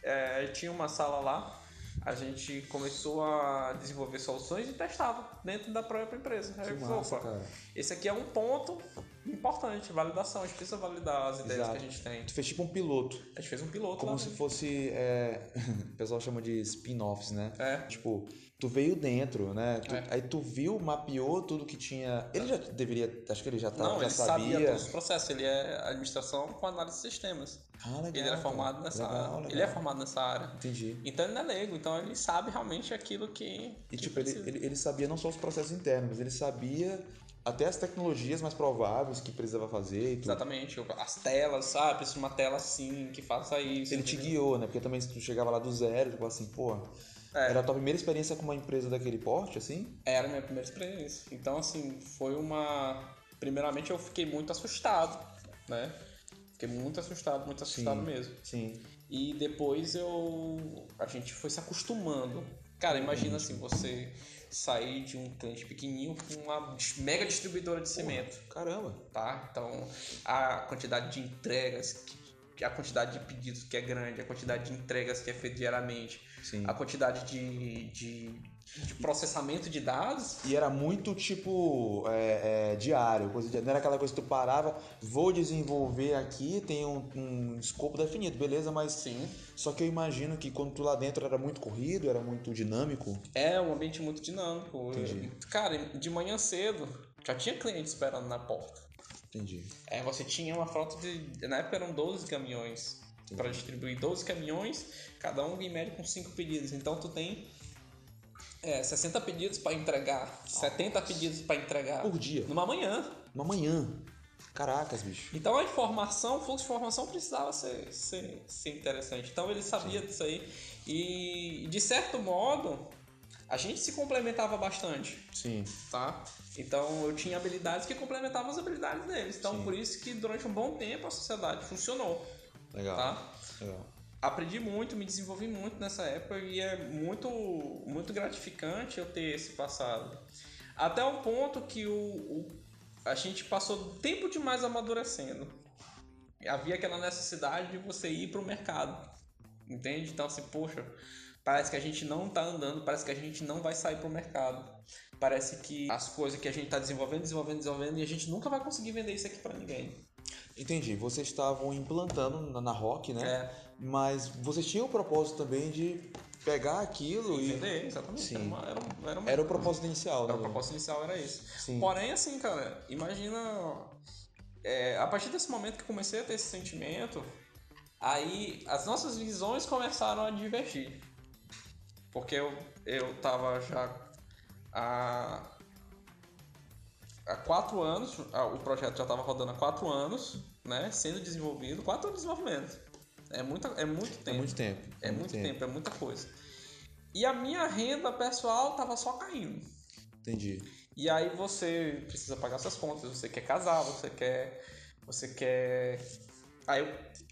É, tinha uma sala lá, a gente começou a desenvolver soluções e testava dentro da própria empresa. Que massa, opa, cara. esse aqui é um ponto importante, validação. A gente precisa validar as ideias Exato. que a gente tem. Tu fez tipo um piloto. A gente fez um piloto Como se fosse. é, O pessoal chama de spin-offs, né? É. Tipo, tu veio dentro, né? Tu- É. Aí tu viu, mapeou tudo que tinha. Ele já deveria. Acho que ele já, tá, Não, já ele sabia. sabia todos os processos. Ele é administração com análise de sistemas. Ah, legal. ele era formado nessa Legal, área. legal. Ele é formado nessa área. Entendi. Então ele não é leigo, então ele sabe realmente aquilo que. E que tipo, ele, precisa. ele, ele sabia não só os processos internos, mas ele sabia até as tecnologias mais prováveis que precisava fazer e tudo. Exatamente. As telas, sabe? Preciso de uma tela assim, que faça isso. Ele te entendeu? guiou, né? Porque também se tu chegava lá do zero, tipo assim, pô, É. era a tua primeira experiência com uma empresa daquele porte, assim? Era a minha primeira experiência. Então, assim, foi uma. Primeiramente, eu fiquei muito assustado, né? Fiquei muito assustado, muito assustado Sim. mesmo. Sim. E depois eu. A gente foi se acostumando. Cara, imagina assim, você sair de um cliente pequenininho com uma mega distribuidora de cimento, Caramba. tá? Então, a quantidade de entregas, a quantidade de pedidos que é grande, a quantidade de entregas que é feita diariamente, Sim. a quantidade de, de, de processamento de dados, E era muito tipo é, é, diário, coisa de, não era aquela coisa que tu parava, vou desenvolver aqui, tem um, um escopo definido, beleza, mas sim, só que eu imagino que quando tu lá dentro era muito corrido, era muito dinâmico. é um ambiente muito dinâmico. Entendi. Cara, de manhã cedo já tinha cliente esperando na porta. Entendi. É, você tinha uma frota de. Na época eram 12 caminhões. Para distribuir 12 caminhões, cada um em média com 5 pedidos. Então tu tem é, 60 pedidos para entregar, 70 pedidos para entregar Por dia. numa manhã. Uma manhã. Caracas, bicho. Então a informação, o fluxo de informação precisava ser, ser, ser interessante. Então ele sabia disso aí. E de certo modo, a gente se complementava bastante. Sim. tá? Então eu tinha habilidades que complementavam as habilidades deles. Então Sim. por isso que durante um bom tempo a sociedade funcionou, Legal. tá? Legal. Aprendi muito, me desenvolvi muito nessa época e é muito muito gratificante eu ter esse passado. Até um ponto que o, o- a gente passou tempo demais amadurecendo. Havia aquela necessidade de você ir para o mercado, entende? Então assim, poxa, parece que a gente não tá andando, parece que a gente não vai sair para o mercado. Parece que as coisas que a gente tá desenvolvendo, desenvolvendo, desenvolvendo e a gente nunca vai conseguir vender isso aqui para ninguém. Entendi. Vocês estavam implantando na, na Rock, né? É, Mas vocês tinham o propósito também de pegar aquilo e e. vender, exatamente. Sim. Era, uma, era, um- era, uma- Era o propósito inicial, né? Era o propósito inicial era esse. Sim. Porém, assim, cara, imagina. é, a partir desse momento que comecei a ter esse sentimento, aí as nossas visões começaram a divergir. Porque eu, eu tava já há, há quatro anos, ah, o projeto já estava rodando há quatro anos, né? Sendo desenvolvido, quatro anos de desenvolvimento. É, muita, é muito É tempo. muito tempo. É muito tempo, é muita coisa. E a minha renda pessoal tava só caindo. Entendi. E aí você precisa pagar suas contas, você quer casar, você quer. Você quer. Aí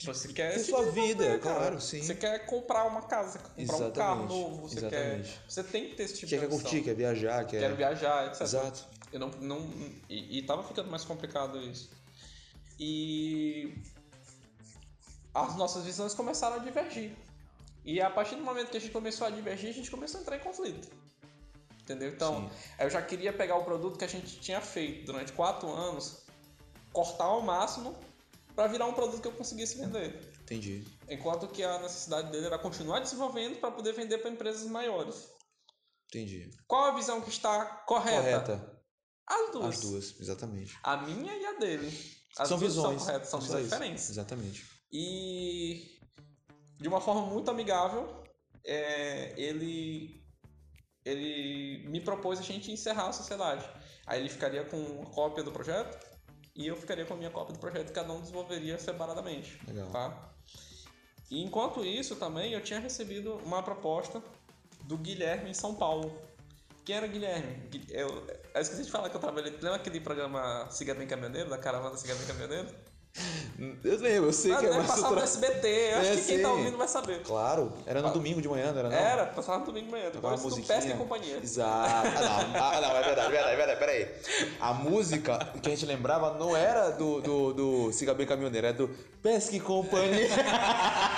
você quer. Se sua vida, cara. claro, sim. Você quer comprar uma casa, comprar um carro Exatamente, novo, você exatamente. quer. Você tem que ter esse tipo Quer, de quer curtir, quer viajar, quer. Quero viajar, etc. Exato. Eu não. não e, e tava ficando mais complicado isso. E. As nossas visões começaram a divergir. E a partir do momento que a gente começou a divergir, a gente começou a entrar em conflito. Entendeu? Então, Sim. eu já queria pegar o produto que a gente tinha feito durante quatro anos, cortar ao máximo, para virar um produto que eu conseguisse vender. Entendi. Enquanto que a necessidade dele era continuar desenvolvendo para poder vender para empresas maiores. Entendi. Qual a visão que está correta? Correta. As duas. As duas, exatamente. A minha e a dele. As são duas visões. são corretas, são visões isso. diferentes. Exatamente. E de uma forma muito amigável, é, ele ele me propôs a gente encerrar a sociedade. Aí ele ficaria com uma cópia do projeto e eu ficaria com a minha cópia do projeto e cada um desenvolveria separadamente. Legal. Tá? E enquanto isso também eu tinha recebido uma proposta do Guilherme em São Paulo. Quem era o Guilherme? Gui- Eu, eu esqueci de falar que eu trabalhei. Lembra aquele programa Siga Bem Caminhoneiro, da caravana Siga Bem Caminhoneiro? Eu lembro, eu sei Ah, que é deve mais passar no outra- SBT. Eu acho É, que quem tá ouvindo vai saber. Claro, era no Ah. domingo de manhã, não era não? Era, passava no domingo de manhã. Depois do. Pesca e Companhia. Exato. Ah, não, ah, não, é verdade, verdade, verdade, peraí. A música que a gente lembrava não era do, do, do Siga Bem Caminhoneiro, era do Pesca e Companhia.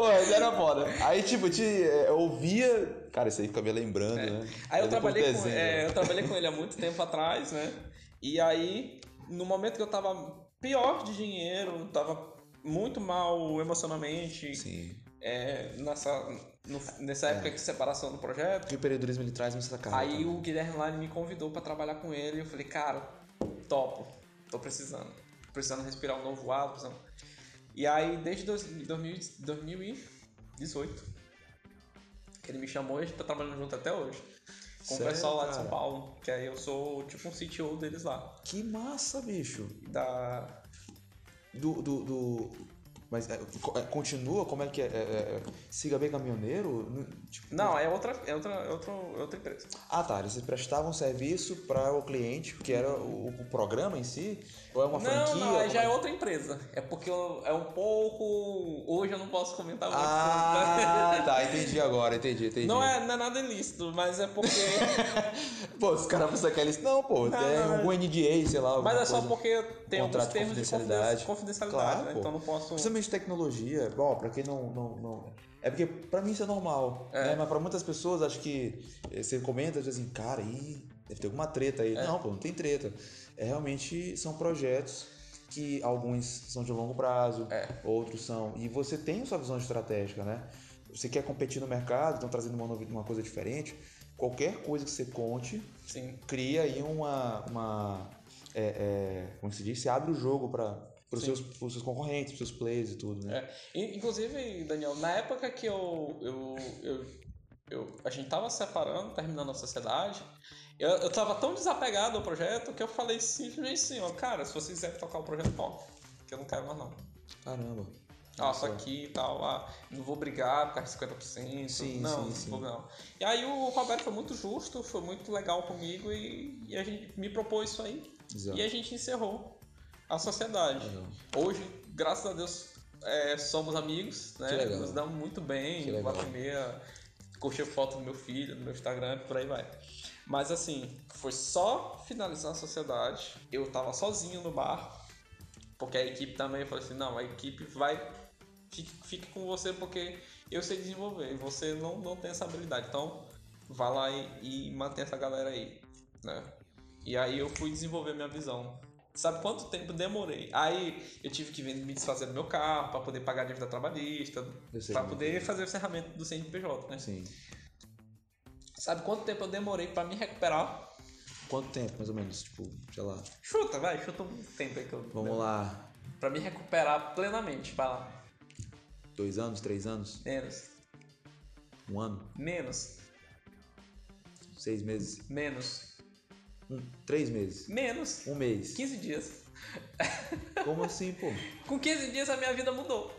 Pô, era foda. Aí, tipo, te, é, eu ouvia. Cara, isso aí fica me lembrando, né? Aí eu trabalhei, com, desenho, é, eu trabalhei com ele há muito tempo atrás, né? E aí, no momento que eu tava pior de dinheiro, tava muito mal emocionalmente, Sim. é, nessa, no- nessa época de separação do projeto, E o empreendedorismo ele traz muita cara. aí o Guilherme Line me convidou pra trabalhar com ele e eu falei, cara, topo, tô precisando. Precisando respirar um novo ar, precisando... E aí, desde dois- 2000 2018, que ele me chamou e a gente tá trabalhando junto até hoje. Com Sério, o pessoal lá de São cara? Paulo. Que aí eu sou tipo um CTO deles lá. Que massa, bicho. Da. Do. do, do- Mas é, é, continua? Como é que é? É, é, Siga bem caminhoneiro? Não- tipo- Não, é outra, é outra, é outra, é outra empresa. Ah, tá. Eles prestavam serviço para o cliente, que era o, o programa em si? Ou é uma não, franquia? não, aí já é outra empresa. É porque eu- é um pouco. Hoje eu não posso comentar muito. Ah, sobre- tá. Entendi agora. Entendi, entendi. Não é, não é nada ilícito, mas é porque. Pô, os caras pensam que eles. Não, pô. Não, é não, algum NDA, sei lá. mas é só coisa. porque tem alguns termos de confidencialidade. confidencialidade, Claro, né? Então não posso. Principalmente tecnologia, bom, pra quem não, não, não. É porque pra mim isso é normal. É. Né? Mas pra muitas pessoas, acho que eh, você comenta, diz assim, cara, ih, deve ter alguma treta aí. É. Não, pô, não tem treta. É, realmente são projetos que alguns são de longo prazo, É. outros são. E você tem sua visão estratégica, né? Você quer competir no mercado, estão trazendo uma, uma coisa diferente. Qualquer coisa que você conte, Sim. cria aí uma. uma é, é, como se diz? Você abre o jogo para os seus, pros seus concorrentes, pros seus players e tudo, né? É. In- Inclusive, Daniel, na época que eu, eu, eu, eu- a gente tava se separando, terminando a sociedade, eu, eu tava tão desapegado ao projeto que eu falei simplesmente assim, ó, cara, se vocês quiserem tocar o projeto, toca. Que eu não quero mais não. Caramba. Ah, só aqui e tal, ah, não vou brigar por causa de 50%. Sim, não, sim, não sim. vou não. E aí o Roberto foi muito justo, foi muito legal comigo e, e a gente me propôs isso aí. Exato. E a gente encerrou a sociedade. Legal. Hoje, graças a Deus, é, somos amigos, Que né? legal. Nos damos muito Que bem, legal. volta e meia, curtir foto do meu filho, no meu Instagram, por aí vai. Mas assim, foi só finalizar a sociedade, eu tava sozinho no bar, porque a equipe também falou assim, não, a equipe vai, fique, fique com você porque eu sei desenvolver, e você não, não tem essa habilidade, então vá lá e, e mantém essa galera aí, né? E aí eu fui desenvolver minha visão. Sabe quanto tempo demorei? Aí eu tive que vender- me desfazer do meu carro para poder pagar a dívida trabalhista, para é poder é. fazer o encerramento do CNPJ, né? Sim. Sabe quanto tempo eu demorei para me recuperar? Quanto tempo, mais ou menos? Tipo, sei lá. Chuta, vai, chuta um tempo aí que eu Vamos lá. Para me recuperar plenamente, vai lá. Dois anos, três anos? Menos, Um ano? menos, Seis meses? menos, Um, três meses? menos. Um mês? 15 dias. Como assim, pô? Com 15 dias a minha vida mudou.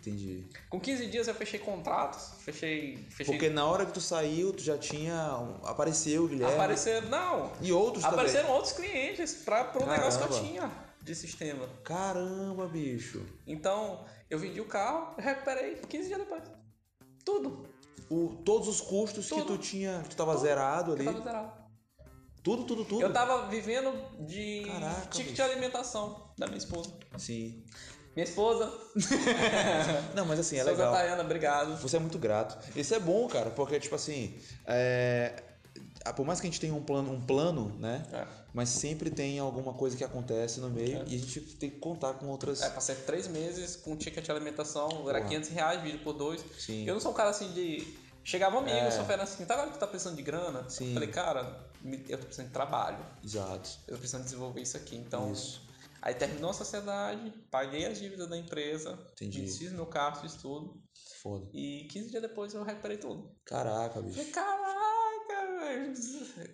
Entendi. Com 15 dias eu fechei contratos, fechei. fechei Porque na hora que tu saiu, tu já tinha. um- Apareceu o Guilherme. Apareceram. Não! E outros também. Apareceram outros clientes para pro negócio que eu tinha de sistema. Caramba, bicho. Então, eu vendi o carro e recuperei 15 dias depois. Tudo. O, todos os custos que Tudo. tu tinha, que tu tava Tudo. zerado Eu ali. tava zerado. Tudo, tudo, tudo. Eu tava vivendo de Caraca, ticket bicho. de alimentação da minha esposa. Sim. Minha esposa, Não, mas assim, é esposa legal. Tayana, obrigado. Você é muito grato. Isso é bom, cara, porque, tipo assim, é, por mais que a gente tenha um plano, um plano, né? É. Mas sempre tem alguma coisa que acontece no meio É. e a gente tem que contar com outras. É, passei três meses com ticket de alimentação, era Porra. 500 reais, vídeo por dois. Sim. Eu não sou um cara assim de. Chegava um amigo, É. só falando assim, tá vendo que tu tá precisando de grana? Sim. Eu falei, cara, eu tô precisando de trabalho. Exato. Eu tô precisando desenvolver isso aqui. Então. Isso. Aí terminou a sociedade, paguei as dívidas da empresa, Entendi. desfiz meu carro, fiz tudo. Foda. E 15 dias depois eu recuperei tudo. Caraca, bicho. Falei, caraca, velho.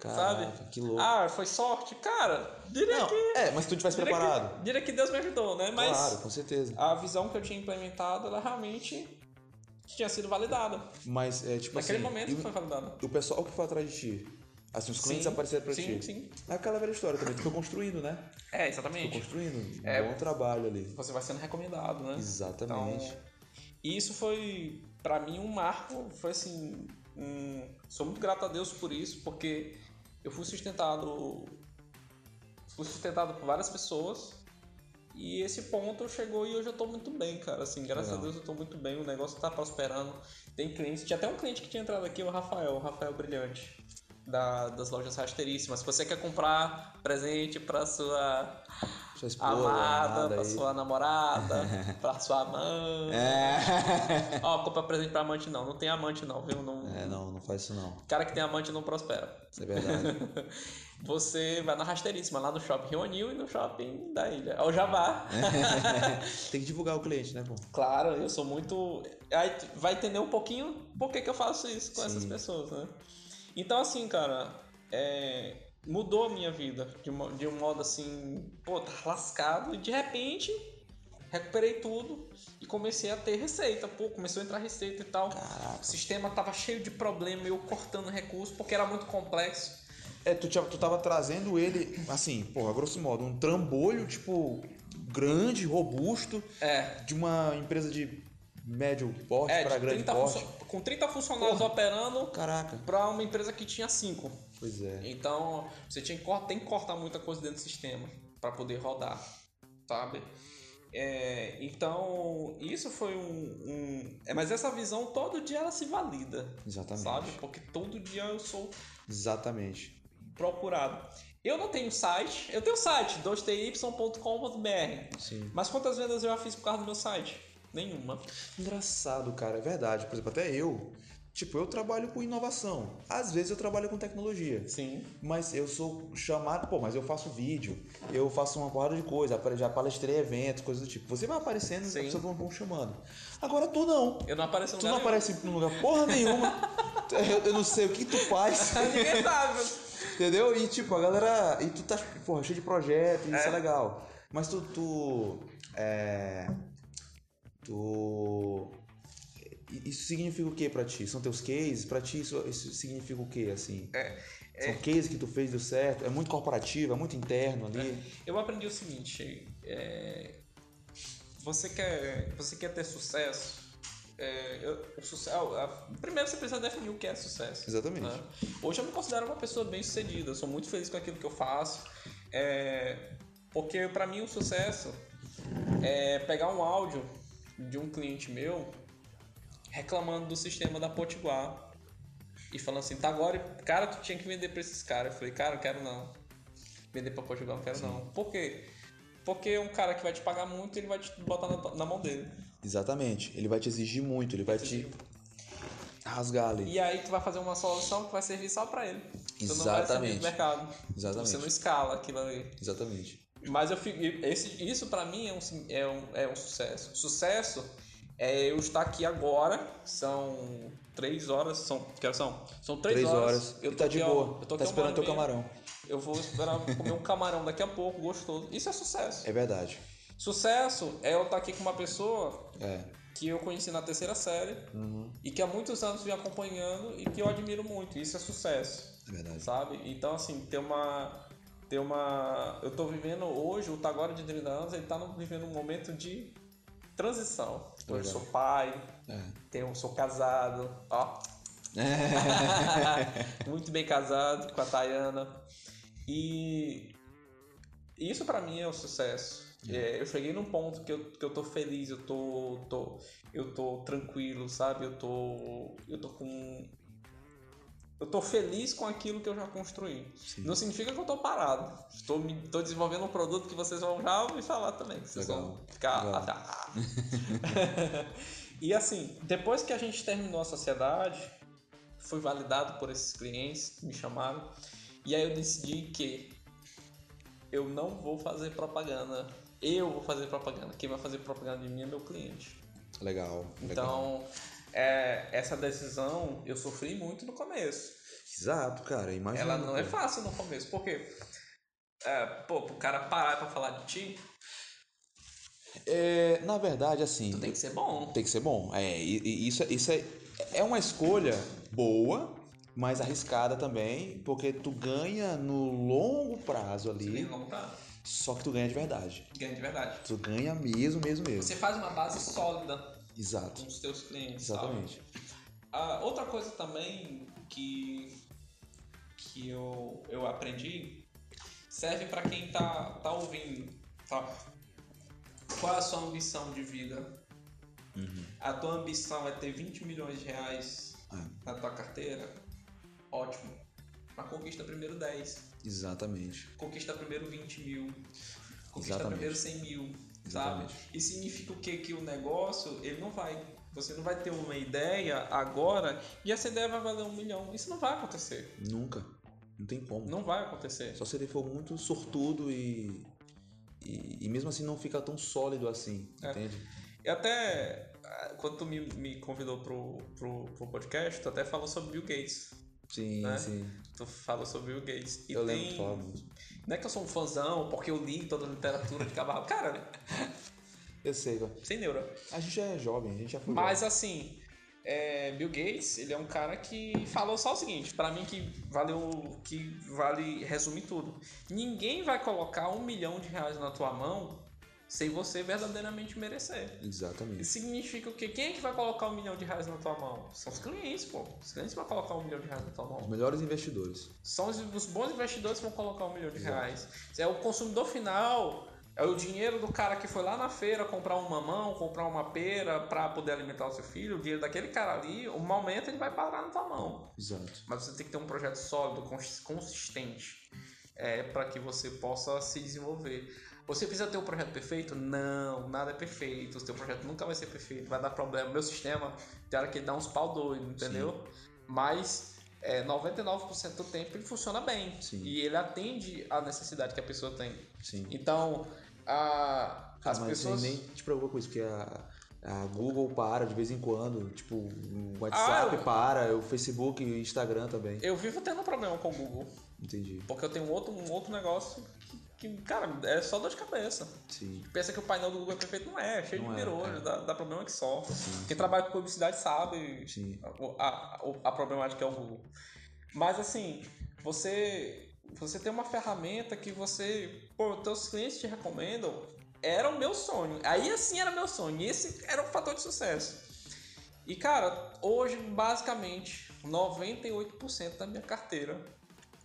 Caraca, Sabe? que louco. Ah, foi sorte? Cara, diria Não, que. é, mas se tu tivesse preparado. Que, diria que Deus me ajudou, né? Mas Claro, com certeza. a visão que eu tinha implementado, ela realmente tinha sido validada. Mas é tipo Naquele assim. momento e foi validada. o pessoal que foi atrás de ti. Assim, os clientes Sim, apareceram pra sim, ti. sim. É aquela velha história também. Tu foi construindo, né? É, Foi exatamente. construindo. Um É. bom trabalho ali. Você vai sendo recomendado, né? Exatamente. Então, e isso foi, pra mim, um marco. Foi assim. um- sou muito grato a Deus por isso, porque eu fui sustentado. Fui sustentado por várias pessoas. E esse ponto chegou e hoje eu tô muito bem, cara. Assim, graças Legal. a Deus eu tô muito bem, o negócio tá prosperando. Tem clientes, tinha até um cliente que tinha entrado aqui, o Rafael, o Rafael Brilhante, da- das lojas rasteiríssimas. Se você quer comprar presente pra sua Sua esposa, amada, aí. sua namorada, pra sua amante. É. Ó, compra presente pra amante não, não tem amante não, viu? Não... É, não, não faz isso não. Cara que tem amante não prospera. Isso é verdade. Você vai na rasteiríssima, lá no shopping Rio Anil e no shopping da ilha. É o Jabá. Tem que divulgar o cliente, né, pô? claro, eu sou muito. Aí vai entender um pouquinho por que, que eu faço isso com essas Sim. pessoas, né? Então, assim, cara, é, mudou a minha vida de, uma, de um modo assim, pô, tá lascado e de repente recuperei tudo e comecei a ter receita. Pô, começou a entrar receita e tal. Caraca. O sistema tava cheio de problema, eu cortando recurso porque era muito complexo. É, tu, tu tava trazendo ele, assim, porra, grosso modo, um trambolho, tipo, grande, robusto, É, de uma empresa de médio porte é para de grande 30 porte. com 30 funcionários Porra. operando Caraca. para uma empresa que tinha 5. Pois é. Então, você tinha que, cor- tem que cortar muita coisa dentro do sistema para poder rodar, sabe? É, então, isso foi um, um- é, Mas essa visão todo dia ela se valida, Exatamente. sabe? Porque todo dia eu sou Exatamente. procurado. Eu não tenho site, eu tenho site, 2ty.com.br. Sim. Mas quantas vendas eu já fiz por causa do meu site? Nenhuma. Engraçado, cara, é verdade. Por exemplo, até eu, tipo, eu trabalho com inovação. Às vezes eu trabalho com tecnologia. Sim. Mas eu sou chamado, pô, mas eu faço vídeo, eu faço uma porrada de coisa, já palestrei eventos, coisas do tipo. Você vai aparecendo e as pessoas vão, chamando. Agora tu não. Eu não apareço em Tu lugar não aparece em lugar porra nenhuma. eu, eu não sei o que tu faz. Ninguém sabe. Entendeu? E tipo, a galera. E tu tá, porra, cheio de projeto, e isso é É. legal. Mas tu. tu é. Isso significa o que pra ti? São teus cases? Pra ti isso, isso significa o que, assim? É, São cases que tu fez deu certo? É muito corporativo, é muito interno ali? Eu aprendi o seguinte, é, você quer, você quer ter sucesso, é, eu- o sucesso, a- primeiro você precisa definir o que é sucesso. Exatamente. né? Hoje eu me considero uma pessoa bem sucedida, sou muito feliz com aquilo que eu faço, é, porque para mim o sucesso é pegar um áudio de um cliente meu reclamando do sistema da Potiguar e falando assim, tá agora, cara, tu tinha que vender pra esses caras. Eu falei, cara, eu quero não. Vender pra Portugal, não quero não. Por quê? Porque um cara que vai te pagar muito, ele vai te botar na, na mão dele. Exatamente. Ele vai te exigir muito, ele vai te rasgar ali. E aí tu vai fazer uma solução que vai servir só pra ele. Tu não vai servir Exatamente. pro mercado. Exatamente. Você não escala aquilo ali. Exatamente. Mas eu fico, esse, isso pra mim é um, é, um, é um sucesso. Sucesso é eu estar aqui agora, são três horas, são, que horas são? São três, Três horas. Eu e tô tá de boa. eu tô tá esperando teu camarão. Eu vou esperar comer um camarão daqui a pouco, gostoso. Isso é sucesso. É verdade. Sucesso é eu estar aqui com uma pessoa É. que eu conheci na terceira série Uhum. e que há muitos anos vem acompanhando e que eu admiro muito. Isso é sucesso, É verdade. sabe? Então, assim, ter uma. Ter uma. Eu tô vivendo hoje, o Tagora de 30 anos, ele tá no- vivendo um momento de transição. Eu sou pai, É. tenho, sou casado, ó. muito bem casado com a Tayana. E isso pra mim é o sucesso. É, eu cheguei num ponto que eu, que eu tô feliz, eu tô, tô, eu tô tranquilo, sabe? Eu tô, eu tô com. Eu tô feliz com aquilo que eu já construí. Sim. Não significa que eu tô parado. Estou, me, tô desenvolvendo um produto que vocês vão já ouvir falar também. que Vocês Legal. vão ficar. Legal. Ah, e assim, depois que a gente terminou a sociedade, foi validado por esses clientes que me chamaram. E aí eu decidi que eu não vou fazer propaganda. Eu vou fazer propaganda. Quem vai fazer propaganda de mim é meu cliente. Legal. legal. É, essa decisão eu sofri muito no começo. Exato, cara. Imagina. Ela não é fácil no começo. Porque, é, pô, pro cara parar pra falar de ti, É, na verdade, assim. tu tem que ser bom. Tem que ser bom. É, e, e isso, isso é, é uma escolha boa, mas arriscada também, porque tu ganha no longo prazo Você ali, ganha longo prazo. só que tu ganha de verdade. Ganha de verdade. Tu ganha mesmo, mesmo, mesmo. Você faz uma base sólida com Exato. os teus clientes. sabe? Exatamente. Ah, outra coisa também que, que eu, eu aprendi serve para quem tá, tá ouvindo. Tá? Qual é a sua ambição de vida? Uhum. A tua ambição é ter 20 milhões de reais É. na tua carteira? Ótimo. Mas conquista primeiro 10. Exatamente. Conquista primeiro 20 mil. Conquista Exatamente. primeiro 100 mil. Exatamente. Sabe? E significa o que? Que o negócio, ele não vai. Você não vai ter uma ideia agora e essa ideia vai valer um milhão. Isso não vai acontecer. Nunca. Não tem como. Não vai acontecer. Só se ele for muito sortudo e, e. e mesmo assim não fica tão sólido assim. É. Entende? E até, ah, quando tu me, me convidou pro, pro, pro podcast, tu até falou sobre Bill Gates. Sim, né? sim. Tu falou sobre o Bill Gates. E eu tem... lembro muito. Não é que eu sou um fãzão, porque eu li toda a literatura de cavalo. Cara, Eu sei, velho. sem neura. A gente é jovem, a gente já foi Mas assim, é, Bill Gates, ele é um cara que falou só o seguinte, pra mim que valeu, que vale resumir tudo. Ninguém vai colocar um milhão de reais na tua mão sem você verdadeiramente merecer. Exatamente. Isso significa o quê? Quem é que vai colocar um milhão de reais na tua mão? São os clientes, pô. Os clientes vão colocar um milhão de reais na tua Os mão. melhores investidores. São os, os bons investidores que vão colocar um milhão de Exato. reais. É o consumidor final, é o dinheiro do cara que foi lá na feira comprar um mamão, comprar uma pera para poder alimentar o seu filho. O dinheiro daquele cara ali, o momento ele vai parar na tua mão. Exato. Mas você tem que ter um projeto sólido, cons- consistente, é, para que você possa se desenvolver. Você precisa ter um projeto perfeito? Não, nada é perfeito. O seu projeto nunca vai ser perfeito, vai dar problema. Meu sistema, tem hora que ele dá uns pau doido, entendeu? Mas é, 99% do tempo ele funciona bem. Sim. E ele atende à necessidade que a pessoa tem. Sim. Então, a, as mas pessoas. nem te preocupa com isso, porque a, a Google para de vez em quando, tipo, o WhatsApp Ah, eu- para, o Facebook e o Instagram também. Eu vivo tendo um problema com o Google. Entendi. Porque eu tenho um outro, um outro negócio que, que, cara, é só dor de cabeça. Sim. Pensa que o painel do Google é perfeito, não é, é cheio Não de é, mirolho, é. dá, dá problema que só. Sim. Quem trabalha com publicidade sabe a, a, a problemática é o Google. Mas assim, você você tem uma ferramenta que você, pô, teus clientes te recomendam, era o meu sonho. Aí assim era meu sonho, e esse era o fator de sucesso. E cara, hoje basicamente 98% da minha carteira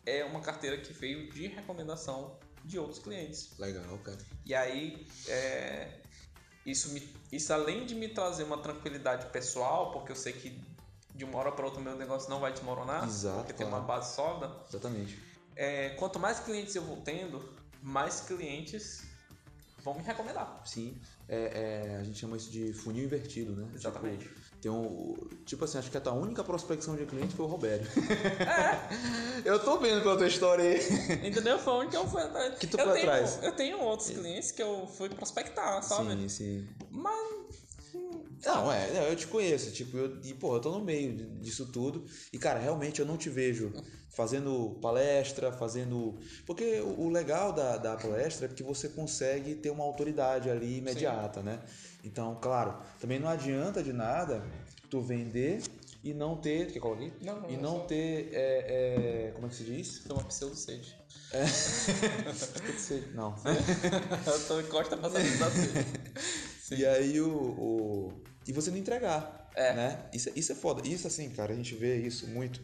é uma carteira que veio de recomendação de outros clientes. Legal, cara. E aí, é, isso, me, isso além de me trazer uma tranquilidade pessoal, porque eu sei que de uma hora para outra meu negócio não vai desmoronar, Exato, porque tem claro. uma base sólida. Exatamente. É, quanto mais clientes eu vou tendo, mais clientes vão me recomendar. Sim. É, é, a gente chama isso de funil invertido, né? Exatamente. Tipo, tem um, tipo assim, acho que a tua única prospecção de cliente foi o Robério. É, Eu tô vendo pela tua história aí. entendeu? Foi onde que eu fui atrás. Que tu eu foi tenho, atrás? Eu tenho outros clientes que eu fui prospectar, sabe? Sim, sim. Mas. Não, é, não, eu te conheço, tipo, eu, e, pô, eu tô no meio disso tudo. E, cara, realmente eu não te vejo fazendo palestra, fazendo. Porque o, o legal da, da palestra é porque você consegue ter uma autoridade ali imediata, né? Então, claro, também não adianta de nada tu vender e não ter. Quer colocar aqui? Não, não, E é não ter. é, é, como é que se diz? Foi uma pseudo sede. Não. eu tô encosta pra saber da sede. E aí o, o- E você não entregar. É. Né? Isso, é- isso é foda. Isso assim, cara, a gente vê isso muito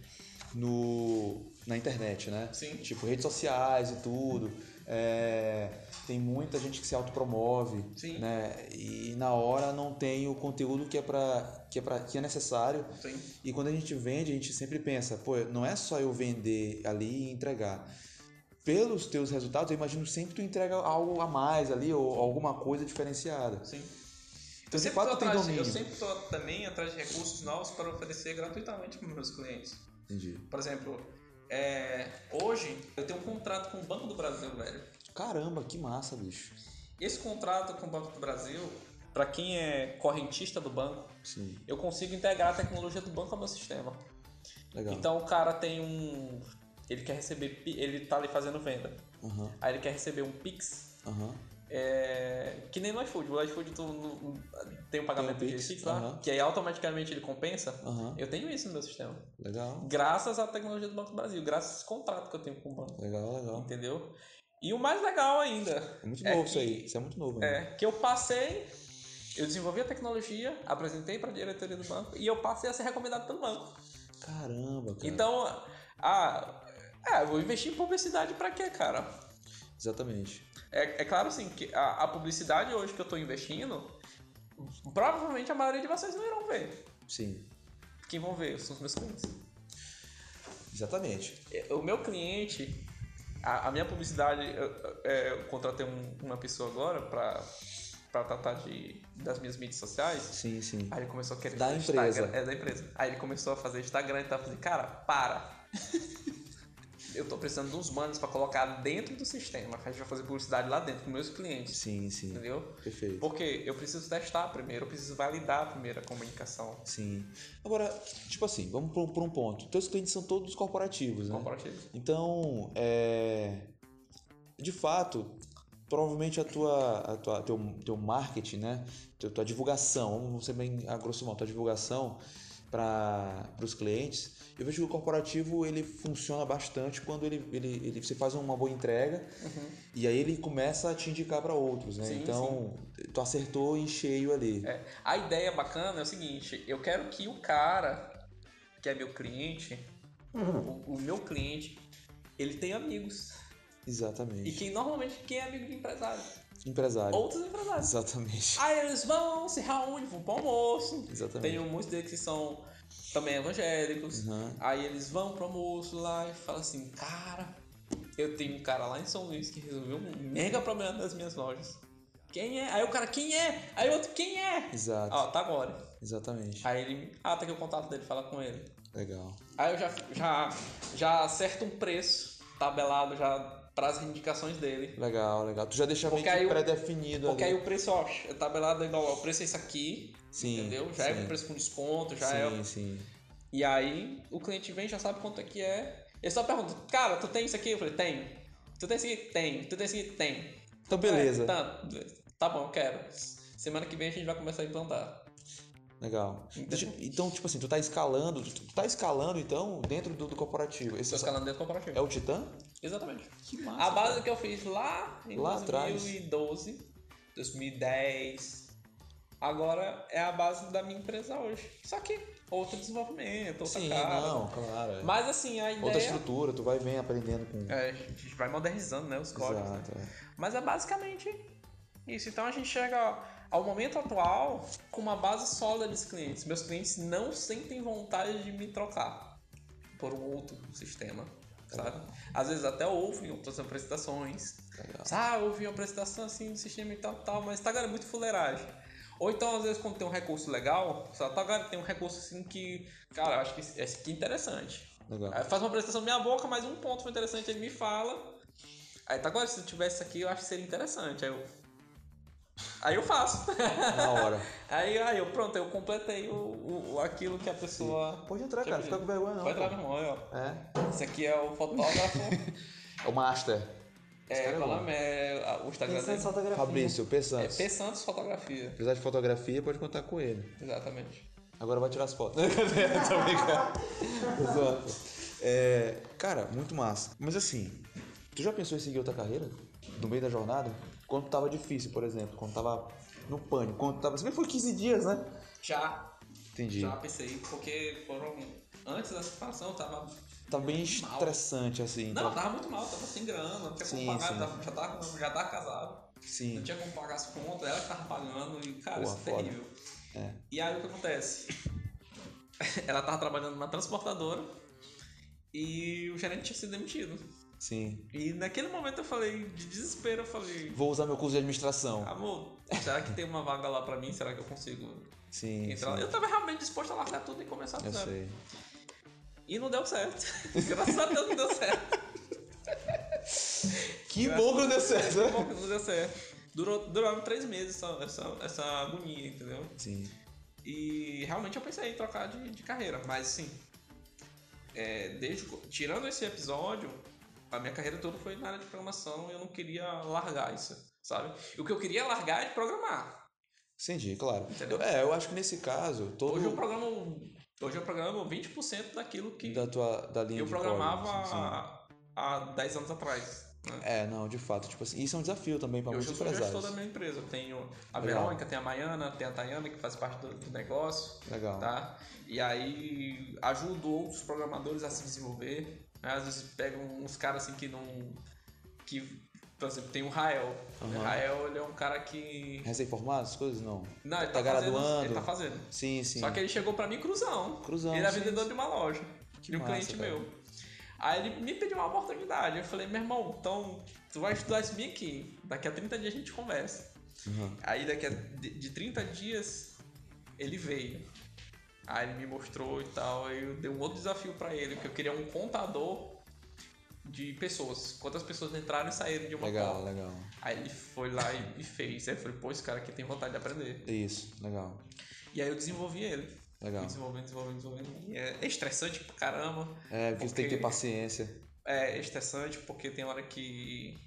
no, na internet, né? Sim. Tipo, redes sociais e tudo. É, tem muita gente que se autopromove, Sim. né? E na hora não tem o conteúdo que é para que é para que é necessário. Sim. E quando a gente vende, a gente sempre pensa, pô, não é só eu vender ali e entregar. Pelos teus resultados, eu imagino sempre tu entrega algo a mais ali ou alguma coisa diferenciada. Sim. Então, de sempre fato, atrás domínio. eu sempre estou também atrás de recursos novos para oferecer gratuitamente para meus clientes. Entendi. Por exemplo, é, hoje eu tenho um contrato com o Banco do Brasil, velho. Caramba, que massa, bicho. Esse contrato com o Banco do Brasil, para quem é correntista do banco, Sim, eu consigo integrar a tecnologia do banco ao meu sistema. legal. Então o cara tem um. Ele quer receber. Ele tá ali fazendo venda. Aham, Aí ele quer receber um Pix. aham. É, que nem no iFood. O iFood tu, no- tem um pagamento Tem o de Pix, lá, aham. que aí automaticamente ele compensa. Aham. Eu tenho isso no meu sistema. Legal, Graças à tecnologia do Banco do Brasil, graças a esse contrato que eu tenho com o banco. legal, legal. Entendeu? E o mais legal ainda É muito É novo isso que- aí. Isso é muito novo, né? é que eu passei, eu desenvolvi a tecnologia, apresentei para a diretoria do banco e eu passei a ser recomendado pelo banco. Caramba, cara. Então, ah, é, eu vou investir em publicidade para quê, cara? Exatamente. É, é claro assim que a, a publicidade hoje que eu estou investindo, provavelmente a maioria de vocês não irão ver. Sim, Quem vão ver são os meus clientes. exatamente. É, O meu cliente, a, a minha publicidade, eu, é, eu contratei um- uma pessoa agora para para tratar de, das minhas mídias sociais. Sim, sim. Aí ele começou a querer Da fazer empresa. Instagram. É da empresa. Aí ele começou a fazer Instagram e tal. Eu falei, cara, para. eu tô precisando de uns manos pra colocar dentro do sistema. A gente vai fazer publicidade lá dentro com meus clientes. Sim, sim. Entendeu? Perfeito. Porque eu preciso testar primeiro, eu preciso validar primeiro a comunicação Sim. Agora, tipo assim, vamos por, um ponto. Teus clientes são todos corporativos, né? corporativa. Então, é... de fato, provavelmente a tua, a tua teu, teu marketing, né? Teu, tua divulgação, vamos ser bem a grosso modo, tua divulgação para os clientes, eu vejo que o corporativo ele funciona bastante quando ele, ele, ele você faz uma boa entrega e aí ele começa a te indicar para outros, né? Sim, então, tu acertou em cheio ali. É, a ideia bacana é o seguinte, eu quero que o cara que é meu cliente, o, o meu cliente, ele tenha amigos. Exatamente. E quem normalmente quem é amigo de empresário? Empresário. Outros empresários. Exatamente. Aí eles vão, se reúnem, vão pro almoço. Exatamente. Tem muitos deles que são também evangélicos. Uhum. Aí eles vão pro almoço lá e falam assim, cara, eu tenho um cara lá em São Luís que resolveu um mega problema das minhas lojas. Quem é? Aí o cara, quem é? Aí o outro, quem é? Exato. Ó, tá agora. Exatamente. Aí ele, ah, tá aqui o contato dele, fala com ele. Legal. Aí eu já, já, já acerto um preço tabelado já para as indicações dele. Legal, legal. Tu já deixa meio Porque que aí o- pré-definido Porque ali. aí o preço, ó, é tabelado igual, o preço é isso aqui, Sim, entendeu? Já é sim. um preço com desconto, já sim, é. sim. E aí o cliente vem, já sabe quanto é que é. Ele só pergunta, cara, tu tem isso aqui? Eu falei, tenho. Tu tem isso aqui? Tem. Tu tem isso aqui? Tem. Então, beleza. É, tá, tá bom, quero. Semana que vem a gente vai começar a implantar. Legal. Deixa- então, tipo assim, tu tá escalando, tu tu tá escalando, então, dentro do, do corporativo. Esse Estou escalando dentro do corporativo. é o Titã? Exatamente. Que massa. A base que eu fiz lá em Lá atrás. 2012, 2010, agora é a base da minha empresa hoje. Só que outro desenvolvimento, outra Sim, cara. não, claro. é. Mas assim, a ideia... Outra estrutura, tu vai bem aprendendo com... É, a gente vai modernizando né, os códigos. né? Exato, é. Mas é basicamente isso. Então a gente chega ao momento atual com uma base sólida de clientes. Meus clientes não sentem vontade de me trocar por um outro sistema. Sabe? Às vezes até ouvem outras apresentações. Legal. Ah, ouvi uma apresentação assim do sistema e tal, tal, mas tá, é muito fuleiragem. Ou então, às vezes, quando tem um recurso legal, só tá, cara, tem um recurso assim que, cara, eu acho que esse esse aqui é interessante. Legal. Aí faz uma apresentação minha boca, mas um ponto foi interessante, ele me fala. Aí tá agora, se eu tivesse isso aqui, eu acho que seria interessante. Aí eu. Aí eu faço. Na hora. aí, aí eu, pronto, eu completei o, o, aquilo que a pessoa. Pode entrar, cara. Fica com vergonha não. Pode entrar, meu irmão, aí, ó. É. Esse aqui é o fotógrafo. É o Master. É, é qual nome? É, a- o Instagram dele. Fabrício, P. É Santos. P Santos Fotografia. Apesar de fotografia, pode contar com ele. Exatamente. Agora vai tirar as fotos. Tô brincando. Zoando. É, cara, muito massa. Mas assim, tu já pensou em seguir outra carreira? No meio da jornada? Quando tava difícil, por exemplo. Quando tava no pânico. Quando tava... Que foi 15 dias, né? Já, Entendi. já pensei, porque foram. Antes da separação eu tava. Tá bem mal. estressante, assim. Não, eu tá- tava muito mal, tava sem grana, não tinha Sim, como pagar, tava- já, tava, já tava casado. Sim. Não tinha como pagar as contas, ela que tava pagando e, cara, Porra, isso é foda. terrível. É. E aí o que acontece? ela tava trabalhando na transportadora e o gerente tinha sido demitido. Sim. E naquele momento eu falei, de desespero, eu falei, Vou usar meu curso de administração. amor, será que tem uma vaga lá pra mim? Será que eu consigo Sim. entrar lá? sim. Eu tava realmente disposto a largar tudo e começar do Eu zero. sei. E não deu certo. Graças a Deus não deu certo. Que bom que não deu certo, Que bom que não deu certo. Durou, duraram três meses essa, essa, essa agonia, entendeu? Sim. E realmente eu pensei em trocar de, de carreira, mas assim, é, desde, tirando esse episódio, a minha carreira toda foi na área de programação e eu não queria largar isso, sabe? E o que eu queria largar é de programar. Entendi, claro. Entendeu? É, eu acho que nesse caso, todo Hoje eu programo, hoje eu programo 20% daquilo que da tua da linha eu programava código, sim, sim. há, há 10 anos atrás. Né? É, não, de fato, tipo assim, isso é um desafio também para Eu muitos sou gestor da empresários. minha empresa. Eu tenho a Legal. Verônica, tem a Maiana, tem a Tayana, que faz parte do, do negócio. Legal. tá? E aí ajudo outros programadores a se desenvolver. Né? Às vezes pegam uns caras assim que não. que, por exemplo, tem o Rael. Aham. O Rael ele é um cara que. Recém-formado, essas coisas não. Não, ele Tá tá, fazendo. graduando. Ele tá fazendo. Sim, sim. Só que ele chegou pra mim cruzão. Cruzão, Ele era sim, vendedor sim. de uma loja. Que de um massa, cliente cara. meu. Aí ele me pediu uma oportunidade. Eu falei, meu irmão, então tu vai estudar isso bem aqui. Daqui a 30 dias a gente conversa. Uhum. Aí daqui a de, de 30 dias ele veio. Aí ele me mostrou e tal. Aí eu dei um outro desafio pra ele, que eu queria um contador de pessoas. Quantas pessoas entraram e saíram de uma Legal, legal. Aí ele foi lá e, e fez. Aí eu falei, pô, esse cara aqui tem vontade de aprender. Isso, legal. E aí eu desenvolvi ele. Legal. Fui desenvolvendo, desenvolvendo, desenvolvendo. E é estressante pra caramba. É, porque você tem que ter Porque- paciência. É estressante porque tem hora que